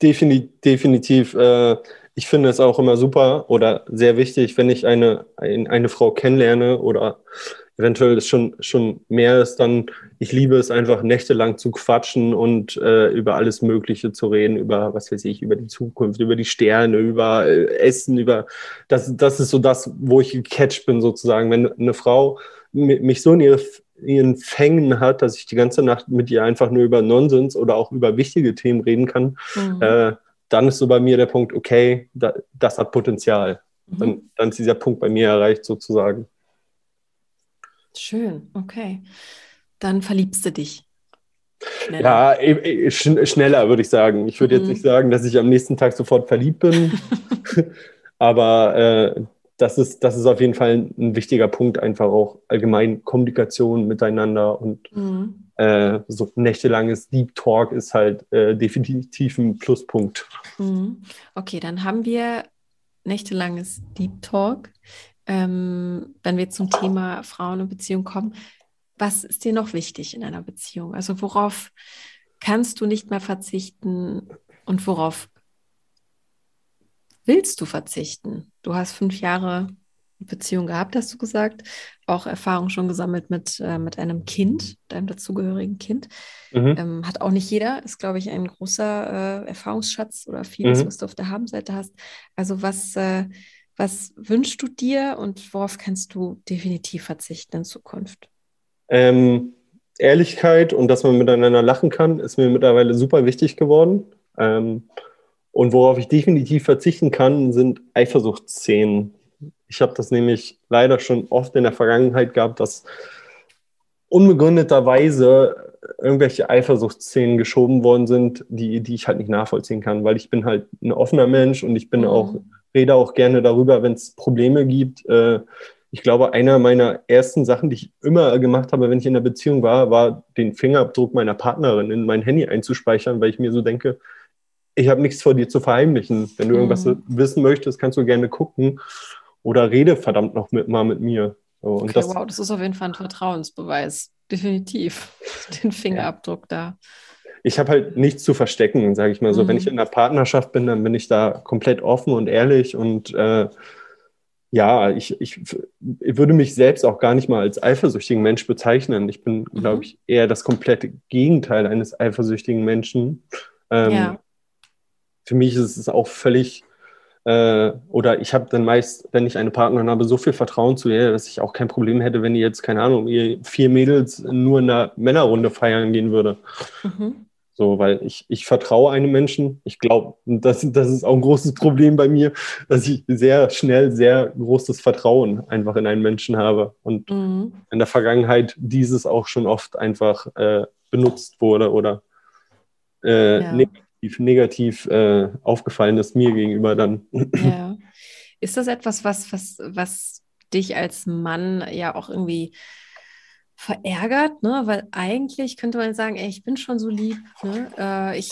Definitiv, definitiv. Äh, ich finde es auch immer super oder sehr wichtig, wenn ich eine, ein, eine Frau kennenlerne oder eventuell es schon, schon mehr ist, dann ich liebe es einfach nächtelang zu quatschen und äh, über alles Mögliche zu reden, über was weiß ich, über die Zukunft, über die Sterne, über äh, Essen, über das, das ist so das, wo ich gecatcht bin sozusagen. Wenn eine Frau mich so in ihre, ihren Fängen hat, dass ich die ganze Nacht mit ihr einfach nur über Nonsens oder auch über wichtige Themen reden kann, mhm. äh, dann ist so bei mir der Punkt, okay, da, das hat Potenzial. Mhm. Dann, dann ist dieser Punkt bei mir erreicht sozusagen. Schön, okay. Dann verliebst du dich. Schneller. Ja, e, e, sch schneller würde ich sagen. Ich würde mhm. jetzt nicht sagen, dass ich am nächsten Tag sofort verliebt bin, aber äh, das, ist, das ist auf jeden Fall ein, ein, wichtiger Punkt, einfach auch allgemein Kommunikation miteinander und mhm. äh, so nächtelanges Deep Talk ist halt äh, definitiv ein Pluspunkt. Mhm. Okay, dann haben wir nächtelanges Deep Talk ähm, wenn wir zum Thema Frauen und Beziehung kommen, was ist dir noch wichtig in einer Beziehung? Also worauf kannst du nicht mehr verzichten und worauf willst du verzichten? Du hast fünf Jahre Beziehung gehabt, hast du gesagt, auch Erfahrung schon gesammelt mit, äh, mit einem Kind, deinem dazugehörigen Kind. Mhm. Ähm, hat auch nicht jeder, ist, glaube ich, ein großer äh, Erfahrungsschatz oder vieles, mhm. was du auf der Habenseite hast. Also was, äh, was wünschst du dir und worauf kannst du definitiv verzichten in Zukunft? Ähm, Ehrlichkeit und dass man miteinander lachen kann, ist mir mittlerweile super wichtig geworden. Ähm, und worauf ich definitiv verzichten kann, sind Eifersuchtsszenen. Ich habe das nämlich leider schon oft in der Vergangenheit gehabt, dass unbegründeterweise irgendwelche Eifersuchtsszenen geschoben worden sind, die, die ich halt nicht nachvollziehen kann, weil ich bin halt ein offener Mensch und ich bin mhm. auch rede auch gerne darüber, wenn es Probleme gibt. Äh, ich glaube, einer meiner ersten Sachen, die ich immer gemacht habe, wenn ich in einer Beziehung war, war den Fingerabdruck meiner Partnerin in mein Handy einzuspeichern, weil ich mir so denke, ich habe nichts vor dir zu verheimlichen. Wenn du mhm. irgendwas wissen möchtest, kannst du gerne gucken oder rede verdammt noch mit, mal mit mir. So, okay, das, wow, das ist auf jeden Fall ein Vertrauensbeweis. Definitiv. Den Fingerabdruck ja. da ich habe halt nichts zu verstecken, sage ich mal so. Mhm. Wenn ich in einer Partnerschaft bin, dann bin ich da komplett offen und ehrlich und äh, ja, ich, ich, ich, würde mich selbst auch gar nicht mal als eifersüchtigen Mensch bezeichnen. Ich bin, mhm. glaube ich, eher das komplette Gegenteil eines eifersüchtigen Menschen. Ähm, ja. Für mich ist es auch völlig, äh, oder ich habe dann meist, wenn ich eine Partnerin habe, so viel Vertrauen zu ihr, dass ich auch kein Problem hätte, wenn die jetzt, keine Ahnung, ihr vier Mädels nur in einer Männerrunde feiern gehen würde. Mhm. So, weil ich, ich vertraue einem Menschen. Ich glaube, das, das ist auch ein großes Problem bei mir, dass ich sehr schnell sehr großes Vertrauen einfach in einen Menschen habe. Und mhm. in der Vergangenheit dieses auch schon oft einfach äh, benutzt wurde oder äh, ja. negativ, negativ äh, aufgefallen ist mir gegenüber dann. Ja. Ist das etwas, was, was, was dich als Mann ja auch irgendwie verärgert, ne? weil eigentlich könnte man sagen, ey, ich bin schon so lieb, ne? äh, ich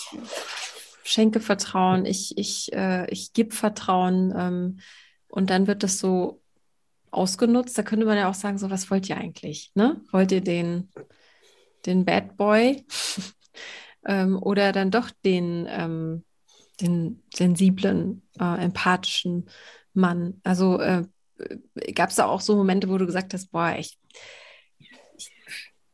schenke Vertrauen, ich, ich, äh, ich gebe Vertrauen ähm, und dann wird das so ausgenutzt. Da könnte man ja auch sagen, so was wollt ihr eigentlich? Ne? Wollt ihr den, den Bad Boy ähm, oder dann doch den, ähm, den sensiblen, äh, empathischen Mann? Also äh, gab es da auch so Momente, wo du gesagt hast, boah, echt,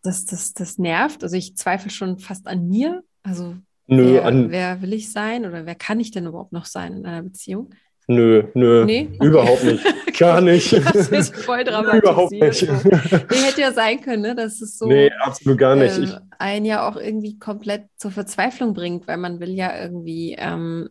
das, das, das nervt. Also ich zweifle schon fast an mir. Also nö, wer, an... wer will ich sein oder wer kann ich denn überhaupt noch sein in einer Beziehung? Nö, nö, nee? überhaupt nicht. Gar nicht. Das ist voll dramatisiert. Überhaupt nicht. Nee, hätte ja sein können, ne? dass es so nee, absolut gar nicht. Äh, einen ja auch irgendwie komplett zur Verzweiflung bringt, weil man will ja irgendwie ähm,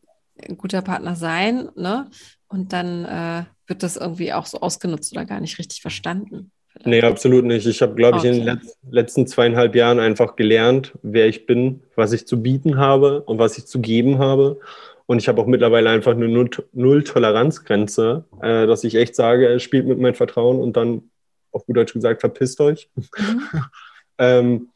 ein guter Partner sein, ne? Und dann äh, wird das irgendwie auch so ausgenutzt oder gar nicht richtig verstanden. Vielleicht. Nee, absolut nicht. Ich habe, glaube okay. ich, in den letzten zweieinhalb Jahren einfach gelernt, wer ich bin, was ich zu bieten habe und was ich zu geben habe. Und ich habe auch mittlerweile einfach eine Null-Toleranzgrenze, äh, dass ich echt sage, spielt mit meinem Vertrauen und dann, auf gut Deutsch gesagt, verpisst euch. Mhm. ähm,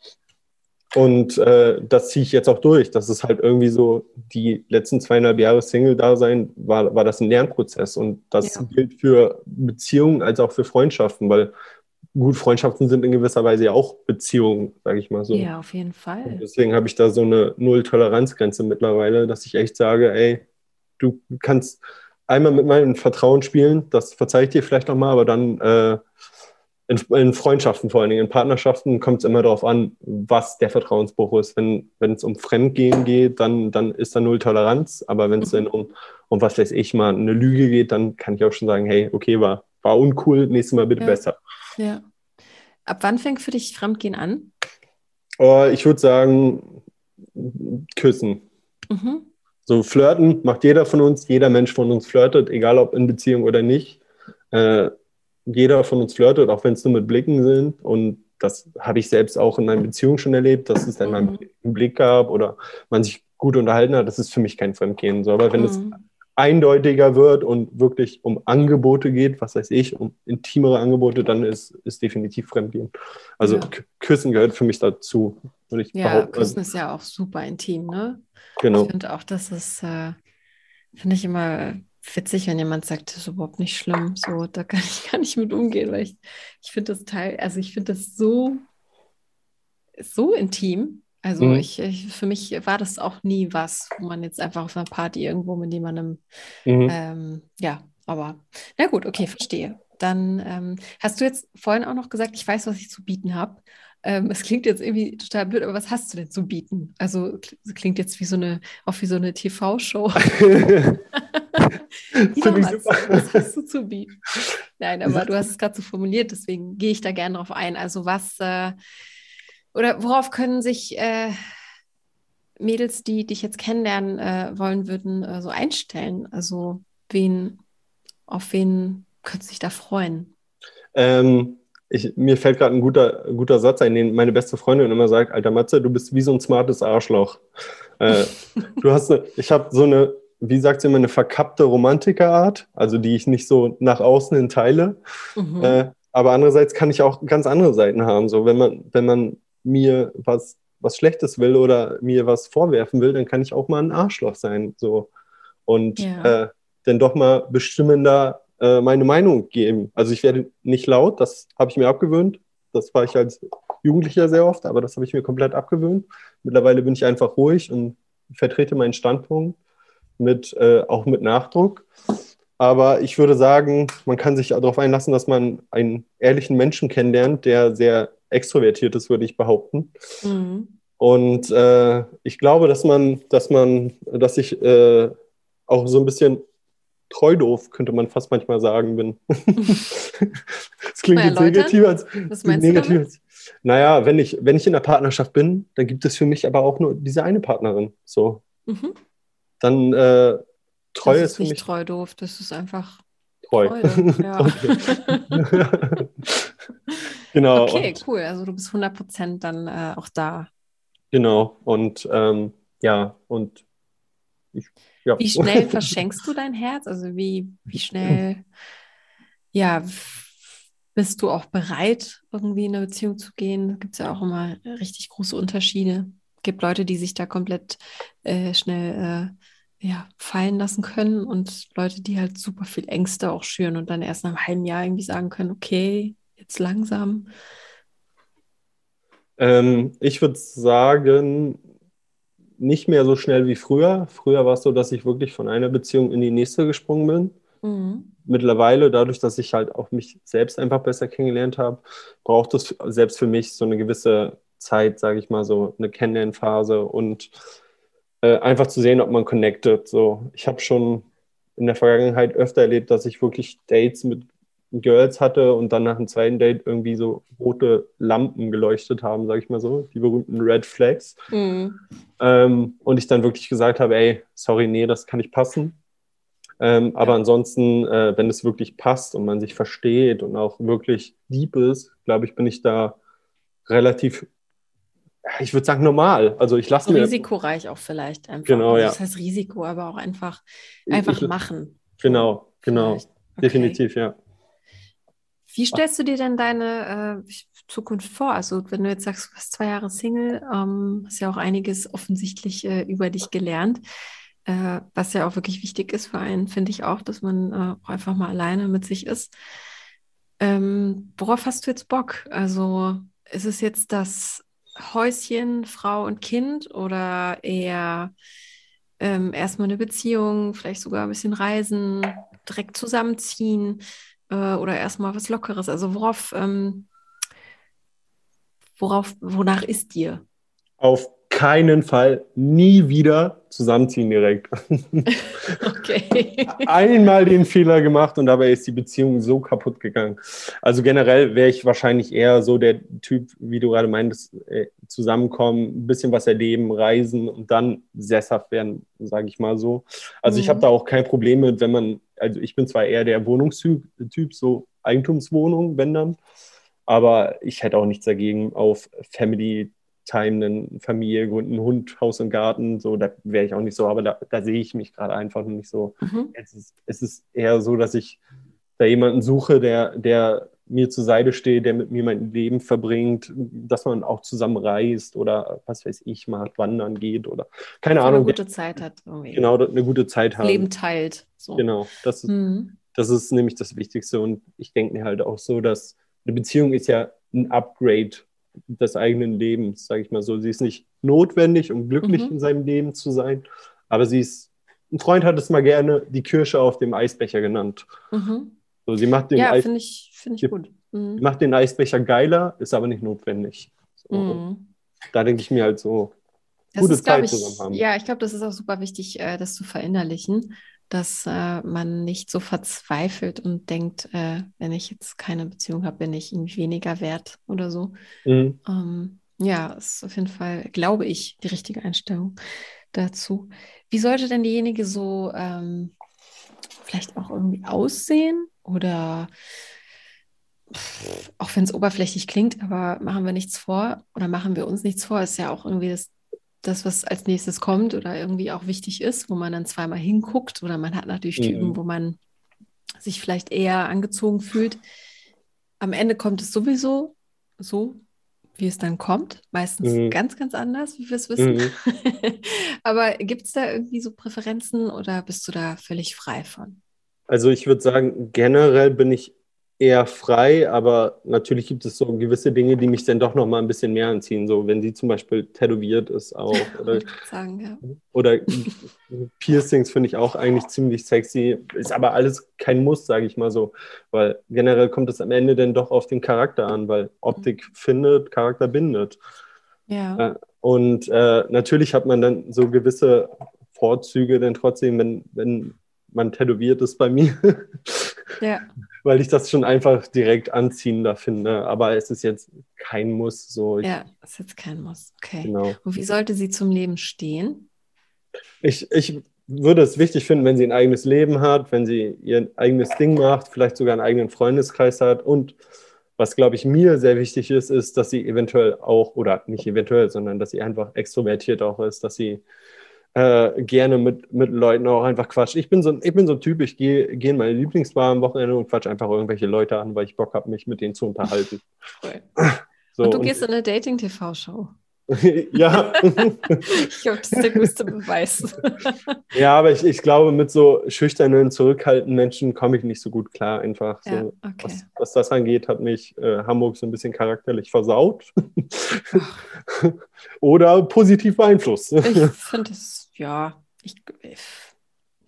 und äh, das ziehe ich jetzt auch durch. Das ist halt irgendwie so, die letzten zweieinhalb Jahre Single-Dasein war, war das ein Lernprozess. Und das ja. gilt für Beziehungen als auch für Freundschaften, weil gut, Freundschaften sind in gewisser Weise ja auch Beziehungen, sage ich mal so. Ja, auf jeden Fall. Und deswegen habe ich da so eine Null-Toleranzgrenze mittlerweile, dass ich echt sage, ey, du kannst einmal mit meinem Vertrauen spielen, das verzeihe ich dir vielleicht nochmal, aber dann äh, in, in, Freundschaften vor allen Dingen, in Partnerschaften kommt es immer darauf an, was der Vertrauensbruch ist. Wenn es um Fremdgehen geht, dann, dann ist da null Toleranz. Aber wenn es mhm. dann um, um, was weiß ich mal, eine Lüge geht, dann kann ich auch schon sagen, hey, okay, war, war uncool, nächstes Mal bitte ja. besser. Ja. Ab wann fängt für dich Fremdgehen an? Oh, ich würde sagen, küssen. Mhm. So flirten macht jeder von uns, jeder Mensch von uns flirtet, egal ob in Beziehung oder nicht. Äh, jeder von uns flirtet, auch wenn es nur mit Blicken sind. Und das habe ich selbst auch in meinen Beziehungen schon erlebt, dass es dann mhm. mal einen Blick gab oder man sich gut unterhalten hat. Das ist für mich kein Fremdgehen. So, aber wenn mhm. es eindeutiger wird und wirklich um Angebote geht, was weiß ich, um intimere Angebote, dann ist, ist definitiv Fremdgehen. Also ja. Küssen gehört für mich dazu. Würde ich ja. Küssen ist ja auch super intim, ne? Genau. Ich finde auch, das ist, äh, finde ich immer witzig, wenn jemand sagt, das ist überhaupt nicht schlimm. So, da kann ich gar nicht mit umgehen, weil ich, ich finde das Teil, also ich finde das so, so intim. Also mhm. ich, ich, für mich war das auch nie was, wo man jetzt einfach auf einer Party irgendwo mit jemandem, mhm. ähm, ja, aber na gut, okay, verstehe. Dann ähm, hast du jetzt vorhin auch noch gesagt, ich weiß, was ich zu bieten habe. Ähm, es klingt jetzt irgendwie total blöd, aber was hast du denn zu bieten? Also klingt jetzt wie so eine, auch wie so eine TV-Show. was hast du zu bieten? Nein, aber du hast es gerade so formuliert, deswegen gehe ich da gerne drauf ein. Also was äh, oder worauf können sich äh, Mädels, die dich jetzt kennenlernen äh, wollen würden, äh, so einstellen? Also wen, auf wen könnte sich da freuen? Ähm, ich, mir fällt gerade ein guter, guter Satz ein, den meine beste Freundin immer sagt, alter Matze, du bist wie so ein smartes Arschloch. Äh, du hast, eine, ich habe so eine, wie sagt sie immer, eine verkappte Romantikerart, also die ich nicht so nach außen hin teile. Mhm. Äh, aber andererseits kann ich auch ganz andere Seiten haben. So, wenn man, wenn man mir was, was Schlechtes will oder mir was vorwerfen will, dann kann ich auch mal ein Arschloch sein. So. Und ja. äh, dann doch mal bestimmender äh, meine Meinung geben. Also ich werde nicht laut, das habe ich mir abgewöhnt. Das war ich als Jugendlicher sehr oft, aber das habe ich mir komplett abgewöhnt. Mittlerweile bin ich einfach ruhig und vertrete meinen Standpunkt mit, äh, auch mit Nachdruck. Aber ich würde sagen, man kann sich darauf einlassen, dass man einen ehrlichen Menschen kennenlernt, der sehr extrovertiert ist, würde ich behaupten. Mhm. Und äh, ich glaube, dass man, dass man, dass ich äh, auch so ein bisschen treu doof, könnte man fast manchmal sagen, bin. das klingt jetzt negativ als Was meinst negativ. Du Naja, wenn ich, wenn ich in der Partnerschaft bin, dann gibt es für mich aber auch nur diese eine Partnerin. So. Mhm. Dann äh, treu das ist, für mich. treu doof, das ist einfach treu. Ja. genau. Okay, cool. Also du bist 100% dann äh, auch da. Genau. Und ähm, ja, und ich, ja. Wie schnell verschenkst du dein Herz? Also wie, wie schnell, ja, bist du auch bereit, irgendwie in eine Beziehung zu gehen? Da gibt es ja auch immer richtig große Unterschiede. Es gibt Leute, die sich da komplett äh, schnell äh, ja, fallen lassen können und Leute, die halt super viel Ängste auch schüren und dann erst nach einem halben Jahr irgendwie sagen können, okay, jetzt langsam. Ähm, ich würde sagen, nicht mehr so schnell wie früher. Früher war es so, dass ich wirklich von einer Beziehung in die nächste gesprungen bin. Mhm. Mittlerweile, dadurch, dass ich halt auch mich selbst einfach besser kennengelernt habe, braucht es selbst für mich so eine gewisse Zeit, sage ich mal, so eine Kennenlernphase und äh, einfach zu sehen, ob man connected. So, ich habe schon in der Vergangenheit öfter erlebt, dass ich wirklich Dates mit Girls hatte und dann nach dem zweiten Date irgendwie so rote Lampen geleuchtet haben, sage ich mal so, die berühmten Red Flags. Mhm. Ähm, und ich dann wirklich gesagt habe, ey, sorry, nee, das kann nicht passen. Ähm, aber ansonsten, äh, wenn es wirklich passt und man sich versteht und auch wirklich deep ist, glaube ich, bin ich da relativ, ich würde sagen, normal. Also ich lasse mir. Risikoreich auch vielleicht einfach. Genau, also ja. Das heißt Risiko, aber auch einfach, einfach Ich- machen. Genau, genau. Okay. Definitiv, ja. Wie stellst du dir denn deine äh, Zukunft vor? Also, wenn du jetzt sagst, du warst zwei Jahre Single, ähm, hast ja auch einiges offensichtlich äh, über dich gelernt, äh, was ja auch wirklich wichtig ist für einen, finde ich auch, dass man äh, auch einfach mal alleine mit sich ist. Ähm, worauf hast du jetzt Bock? Also, ist es jetzt das Häuschen, Frau und Kind oder eher ähm, erstmal eine Beziehung, vielleicht sogar ein bisschen reisen, direkt zusammenziehen? Äh, oder erstmal was Lockeres? Also worauf, ähm, worauf, wonach ist dir? Auf keinen Fall nie wieder zusammenziehen direkt. Okay. Einmal den Fehler gemacht und dabei ist die Beziehung so kaputt gegangen. Also generell wäre ich wahrscheinlich eher so der Typ, wie du gerade meintest, äh, zusammenkommen, ein bisschen was erleben, reisen und dann sesshaft werden, sage ich mal so. Also ich Mhm. habe da auch kein Problem mit, wenn man, also ich bin zwar eher der Wohnungstyp, Typ, so Eigentumswohnung, wenn dann, aber ich hätte auch nichts dagegen auf Family Time, eine Familie gründen, Hund, Haus und Garten, so, da wäre ich auch nicht so, aber da, da sehe ich mich gerade einfach nicht so. Mhm. Es ist, es ist eher so, dass ich da jemanden suche, der, der mir zur Seite steht, der mit mir mein Leben verbringt, dass man auch zusammen reist oder was weiß ich, mal wandern geht oder keine So eine Ahnung, gute Zeit hat. Irgendwie. genau, eine gute Zeit haben. Leben teilt. So. Genau, das ist, Mhm. das ist nämlich das Wichtigste und ich denke mir halt auch so, dass eine Beziehung ist ja ein Upgrade des eigenen Lebens, sage ich mal so. Sie ist nicht notwendig, um glücklich Mhm. in seinem Leben zu sein, aber sie ist, ein Freund hat es mal gerne die Kirsche auf dem Eisbecher genannt. Mhm. So, sie macht den, Ja, finde ich, finde ich gut. Mhm. sie macht den Eisbecher geiler, ist aber nicht notwendig. So, Mhm. Da denke ich mir halt so, Das gute ist, Zeit ich, zusammen haben. Ja, ich glaube, das ist auch super wichtig, äh, das zu verinnerlichen, dass äh, man nicht so verzweifelt und denkt, äh, wenn ich jetzt keine Beziehung habe, bin ich irgendwie weniger wert oder so. mhm. Ähm, ja, ist auf jeden Fall, glaube ich, die richtige Einstellung dazu. Wie sollte denn diejenige so ähm, vielleicht auch irgendwie aussehen? Oder auch wenn es oberflächlich klingt, aber machen wir nichts vor oder machen wir uns nichts vor, ist ja auch irgendwie das, das, was als nächstes kommt oder irgendwie auch wichtig ist, wo man dann zweimal hinguckt oder man hat natürlich Mhm. Typen, wo man sich vielleicht eher angezogen fühlt. Am Ende kommt es sowieso so, wie es dann kommt. Meistens Mhm. ganz, ganz anders, wie wir es wissen. Mhm. Aber gibt es da irgendwie so Präferenzen oder bist du da völlig frei von? Also ich würde sagen, generell bin ich eher frei, aber natürlich gibt es so gewisse Dinge, die mich dann doch noch mal ein bisschen mehr anziehen. So, wenn sie zum Beispiel tätowiert ist auch oder, sagen, ja. oder Piercings finde ich auch eigentlich ziemlich sexy. Ist aber alles kein Muss, sage ich mal so, weil generell kommt es am Ende dann doch auf den Charakter an, weil Optik findet, Charakter bindet. Ja. Äh, Und äh, natürlich hat man dann so gewisse Vorzüge, dann trotzdem, wenn, wenn man tätowiert ist bei mir, ja. weil ich das schon einfach direkt anziehender finde. Aber es ist jetzt kein Muss. So, ich, Ja, ist jetzt kein Muss. Okay. genau. Und wie sollte sie zum Leben stehen? Ich, ich würde es wichtig finden, wenn sie ein eigenes Leben hat, wenn sie ihr eigenes Ding macht, vielleicht sogar einen eigenen Freundeskreis hat und was, glaube ich, mir sehr wichtig ist, ist, dass sie eventuell auch, oder nicht eventuell, sondern dass sie einfach extrovertiert auch ist, dass sie äh, gerne mit, mit Leuten auch einfach quatscht. Ich bin so, ein- ich bin so ein Typ, ich gehe gehe in meine Lieblingsbar am Wochenende und quatsch einfach irgendwelche Leute an, weil ich Bock habe, mich mit denen zu unterhalten. Cool. So, und du gehst in eine Dating-TV-Show. ja. Ich glaube, das ist der größte Beweis. Ja, aber ich, ich glaube, mit so schüchternen, zurückhaltenden Menschen komme ich nicht so gut klar. Einfach so, ja, okay. was, was das angeht, hat mich äh, Hamburg so ein bisschen charakterlich versaut. Oder positiv beeinflusst. Ich finde es, ja, ich,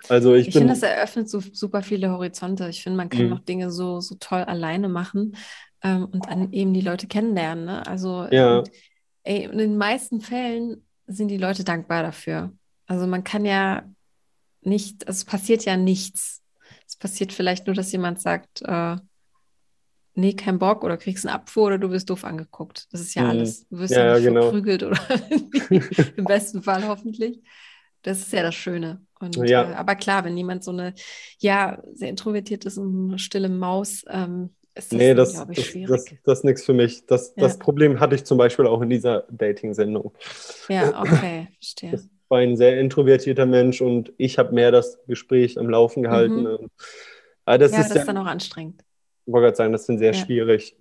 Also ich, ich finde, das eröffnet so super viele Horizonte. Ich finde, man kann Mhm. noch Dinge so, so toll alleine machen ähm, und dann eben die Leute kennenlernen. Ne? Also Ja. ey, in den meisten Fällen sind die Leute dankbar dafür. Also man kann ja nicht, also es passiert ja nichts. Es passiert vielleicht nur, dass jemand sagt, äh, nee, kein Bock oder kriegst einen Abfuhr oder du wirst doof angeguckt. Das ist ja Mhm. alles. Du wirst Ja, ja, ja, nicht genau. verprügelt oder im besten Fall hoffentlich. Das ist ja das Schöne. Und, Ja. äh, aber klar, wenn jemand so eine, ja, sehr introvertiert ist und eine stille Maus, ähm, ist das, Nee, das, glaube ich, das, schwierig. das, das ist nichts für mich. Das, Ja. das Problem hatte ich zum Beispiel auch in dieser Dating-Sendung. ja, okay, verstehe. Das war ein sehr introvertierter Mensch und ich habe mehr das Gespräch am Laufen gehalten. Mhm. Und, aber das ja, ist das ja, ist dann auch anstrengend. ich wollte gerade sagen, das ist sehr Ja. schwierig.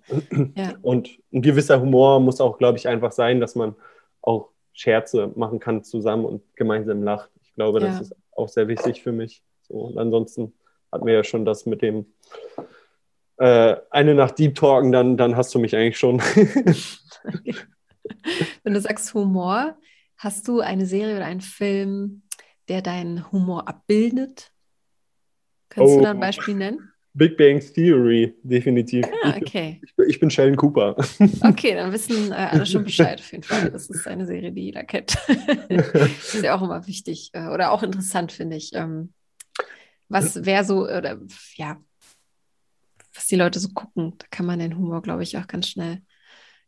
Ja, Und ein gewisser Humor muss auch, glaube ich, einfach sein, dass man auch Scherze machen kann zusammen und gemeinsam lacht. Ich glaube, das Ja. ist auch sehr wichtig für mich. So, und ansonsten hatten wir ja schon das mit dem äh, eine Nacht Deep Talken, dann, dann hast du mich eigentlich schon. wenn du sagst Humor, hast du eine Serie oder einen Film, der deinen Humor abbildet? Kannst du da ein Oh. Beispiel nennen? Big Bang Theory, definitiv. Ah, Ich, okay. ich, bin- ich bin Sheldon Cooper. Okay, dann wissen äh, alle schon Bescheid auf jeden Fall. Das ist eine Serie, die jeder kennt. ist ja auch immer wichtig äh, oder auch interessant, finde ich. Ähm, was wer so, oder ja, was die Leute so gucken, da kann man den Humor, glaube ich, auch ganz schnell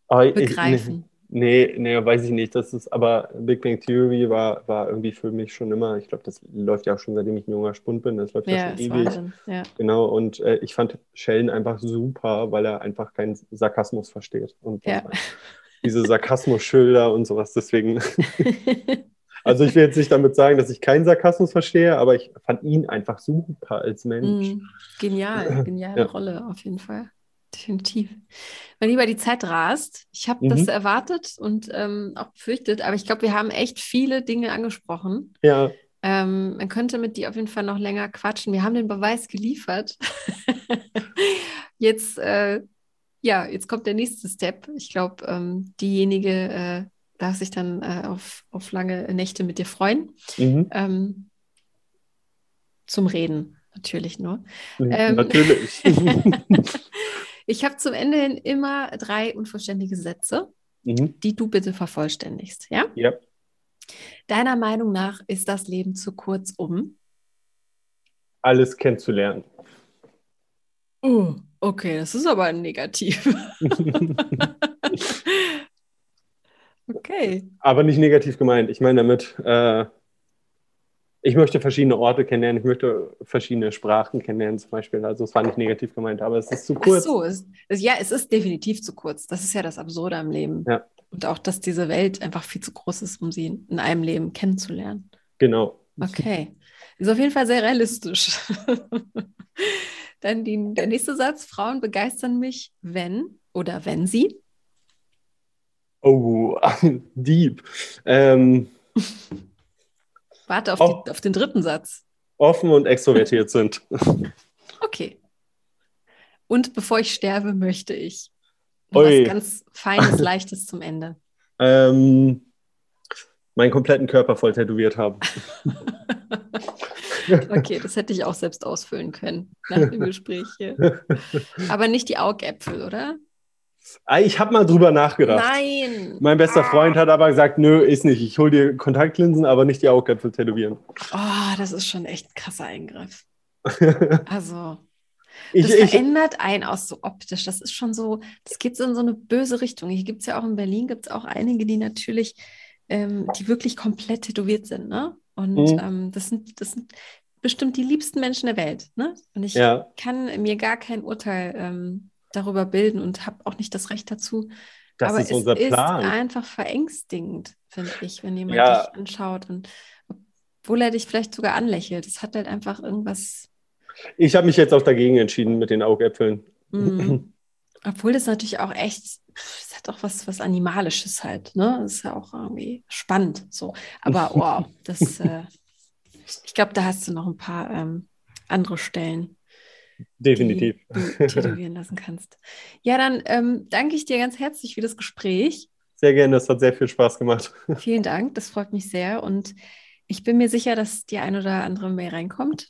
Aber ich- begreifen. Nee, nee, weiß ich nicht. Das ist, aber Big Bang Theory war, war irgendwie für mich schon immer, ich glaube, das läuft ja auch schon seitdem ich ein junger Spund bin. Das läuft ja, Ja, schon ewig. Ja. Genau, und äh, ich fand Sheldon einfach super, weil er einfach keinen Sarkasmus versteht. Und Ja. diese Sarkasmus-Schilder und sowas. Deswegen, also ich will jetzt nicht damit sagen, dass ich keinen Sarkasmus verstehe, aber ich fand ihn einfach super als Mensch. Mm, Genial, geniale. Rolle auf jeden Fall. Definitiv. Mein Lieber, die Zeit rast. Ich habe Mhm. das erwartet und ähm, auch befürchtet, aber ich glaube, wir haben echt viele Dinge angesprochen. Ja, Ähm, man könnte mit dir auf jeden Fall noch länger quatschen. Wir haben den Beweis geliefert. jetzt, äh, ja, jetzt kommt der nächste Step. Ich glaube, ähm, diejenige äh, darf sich dann äh, auf, auf lange Nächte mit dir freuen. mhm. Ähm, zum Reden natürlich nur. Ähm. natürlich. ich habe zum Ende hin immer drei unvollständige Sätze, mhm. die du bitte vervollständigst. Ja? Ja, Deiner Meinung nach ist das Leben zu kurz, um? alles kennenzulernen. Oh, okay, das ist aber negativ. okay. Aber nicht negativ gemeint. Ich meine damit, äh, ich möchte verschiedene Orte kennenlernen, ich möchte verschiedene Sprachen kennenlernen zum Beispiel. Also es war nicht negativ gemeint, aber es ist zu Ach kurz. so, es, es, ja, es ist definitiv zu kurz. Das ist ja das Absurde am Leben. Ja. Und auch, dass diese Welt einfach viel zu groß ist, um sie in einem Leben kennenzulernen. Genau. Okay. Ist auf jeden Fall sehr realistisch. Dann die, der nächste Satz: Frauen begeistern mich, wenn oder wenn sie. Oh, deep. Ähm, Warte auf, die, auf den dritten Satz. offen und extrovertiert sind. Okay. Und bevor ich sterbe, möchte ich. Was ganz Feines, Leichtes zum Ende. Ähm, meinen kompletten Körper voll tätowiert haben. Okay, das hätte ich auch selbst ausfüllen können nach dem Gespräch hier. Aber nicht die Augäpfel, oder? Ich habe mal drüber nachgedacht. Nein! Mein bester Ah. Freund hat aber gesagt, nö, ist nicht. Ich hole dir Kontaktlinsen, aber nicht die Augäpfel tätowieren. Oh, das ist schon echt ein krasser Eingriff. Also, das ich, verändert einen auch so optisch. Das ist schon so, das geht so in so eine böse Richtung. Hier gibt es ja auch in Berlin, gibt es auch einige, die natürlich, ähm, die wirklich komplett tätowiert sind, ne? Und Mhm. ähm, das sind, das sind bestimmt die liebsten Menschen der Welt, ne? Und ich ja, kann mir gar kein Urteil ähm, darüber bilden und habe auch nicht das Recht dazu. das Aber ist es unser ist Plan. einfach verängstigend, finde ich, wenn jemand Ja. dich anschaut und obwohl er dich vielleicht sogar anlächelt. Es hat halt einfach irgendwas. Ich habe mich jetzt auch dagegen entschieden mit den Augäpfeln. Mm. Obwohl das natürlich auch echt, es hat auch was, was Animalisches halt, ne? Das ist ja auch irgendwie spannend so. Aber wow, das, äh, ich glaube, da hast du noch ein paar ähm, andere Stellen, Definitiv. die du tätowieren lassen kannst. Ja, dann ähm, danke ich dir ganz herzlich für das Gespräch. Sehr gerne, das hat sehr viel Spaß gemacht. Vielen Dank, das freut mich sehr. Und ich bin mir sicher, dass die ein oder andere Mail reinkommt,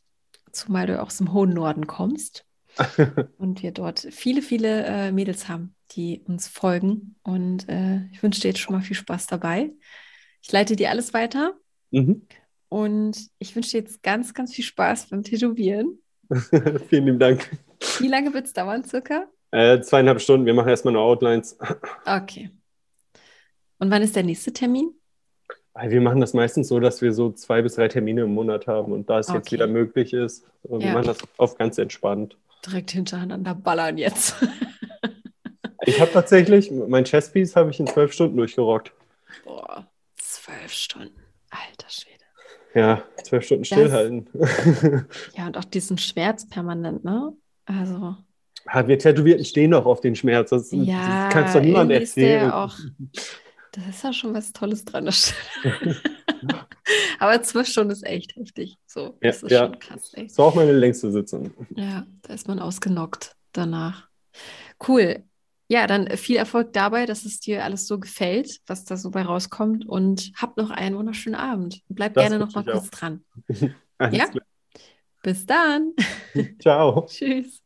zumal du aus dem hohen Norden kommst und wir dort viele, viele äh, Mädels haben, die uns folgen. Und äh, ich wünsche dir jetzt schon mal viel Spaß dabei. Ich leite dir alles weiter Mhm. und ich wünsche dir jetzt ganz, ganz viel Spaß beim Tätowieren. Vielen lieben Dank. Wie lange wird es dauern, circa? Äh, zweieinhalb Stunden, wir machen erstmal nur Outlines. Okay. Und wann ist der nächste Termin? Wir machen das meistens so, dass wir so zwei bis drei Termine im Monat haben und da es okay. jetzt wieder möglich ist, wir ja. machen das auf ganz entspannt. Direkt hintereinander ballern jetzt. ich habe tatsächlich, mein Chesspiece habe ich in zwölf Stunden durchgerockt. Boah, zwölf Stunden. Alter Schwede. Ja, zwölf Stunden stillhalten. ja, und auch diesen Schmerz permanent, ne? Also. wir Tätowierten stehen doch auf den Schmerz. Das, ja, das kannst du niemand erzählen. Auch, das ist ja schon was Tolles dran. Aber zwölf Stunden ist echt heftig. So, das ist ja. schon krass. Echt. Das war auch meine längste Sitzung. Ja, da ist man ausgenockt danach. Cool. Ja, dann viel Erfolg dabei, dass es dir alles so gefällt, was da so bei rauskommt und hab noch einen wunderschönen Abend. Bleib das gerne noch mal kurz auch. dran. ja? Klar. Bis dann. Ciao. Tschüss.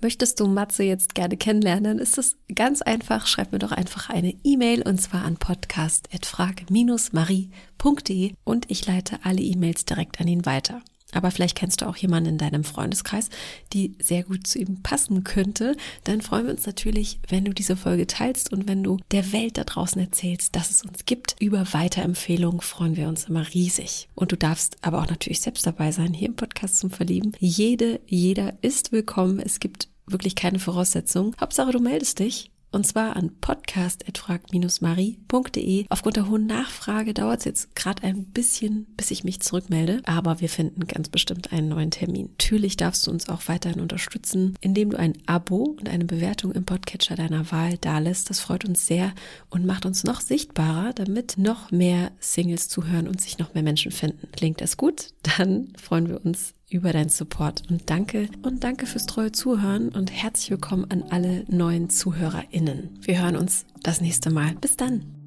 Möchtest du Matze jetzt gerne kennenlernen, ist es ganz einfach. Schreib mir doch einfach eine E-Mail und zwar an podcast.frag-marie.de und ich leite alle E-Mails direkt an ihn weiter. Aber vielleicht kennst du auch jemanden in deinem Freundeskreis, die sehr gut zu ihm passen könnte. Dann freuen wir uns natürlich, wenn du diese Folge teilst und wenn du der Welt da draußen erzählst, dass es uns gibt. Über Weiterempfehlungen freuen wir uns immer riesig. Und du darfst aber auch natürlich selbst dabei sein, hier im Podcast zum Verlieben. Jede, jeder ist willkommen. Es gibt wirklich keine Voraussetzungen. Hauptsache, du meldest dich und zwar an podcast.frag-marie.de. Aufgrund der hohen Nachfrage dauert es jetzt gerade ein bisschen, bis ich mich zurückmelde, aber wir finden ganz bestimmt einen neuen Termin. Natürlich darfst du uns auch weiterhin unterstützen, indem du ein Abo und eine Bewertung im Podcatcher deiner Wahl dalässt. Das freut uns sehr und macht uns noch sichtbarer, damit noch mehr Singles zuhören und sich noch mehr Menschen finden. Klingt das gut? Dann freuen wir uns über deinen Support und danke und danke fürs treue Zuhören und herzlich willkommen an alle neuen ZuhörerInnen. Wir hören uns das nächste Mal. Bis dann.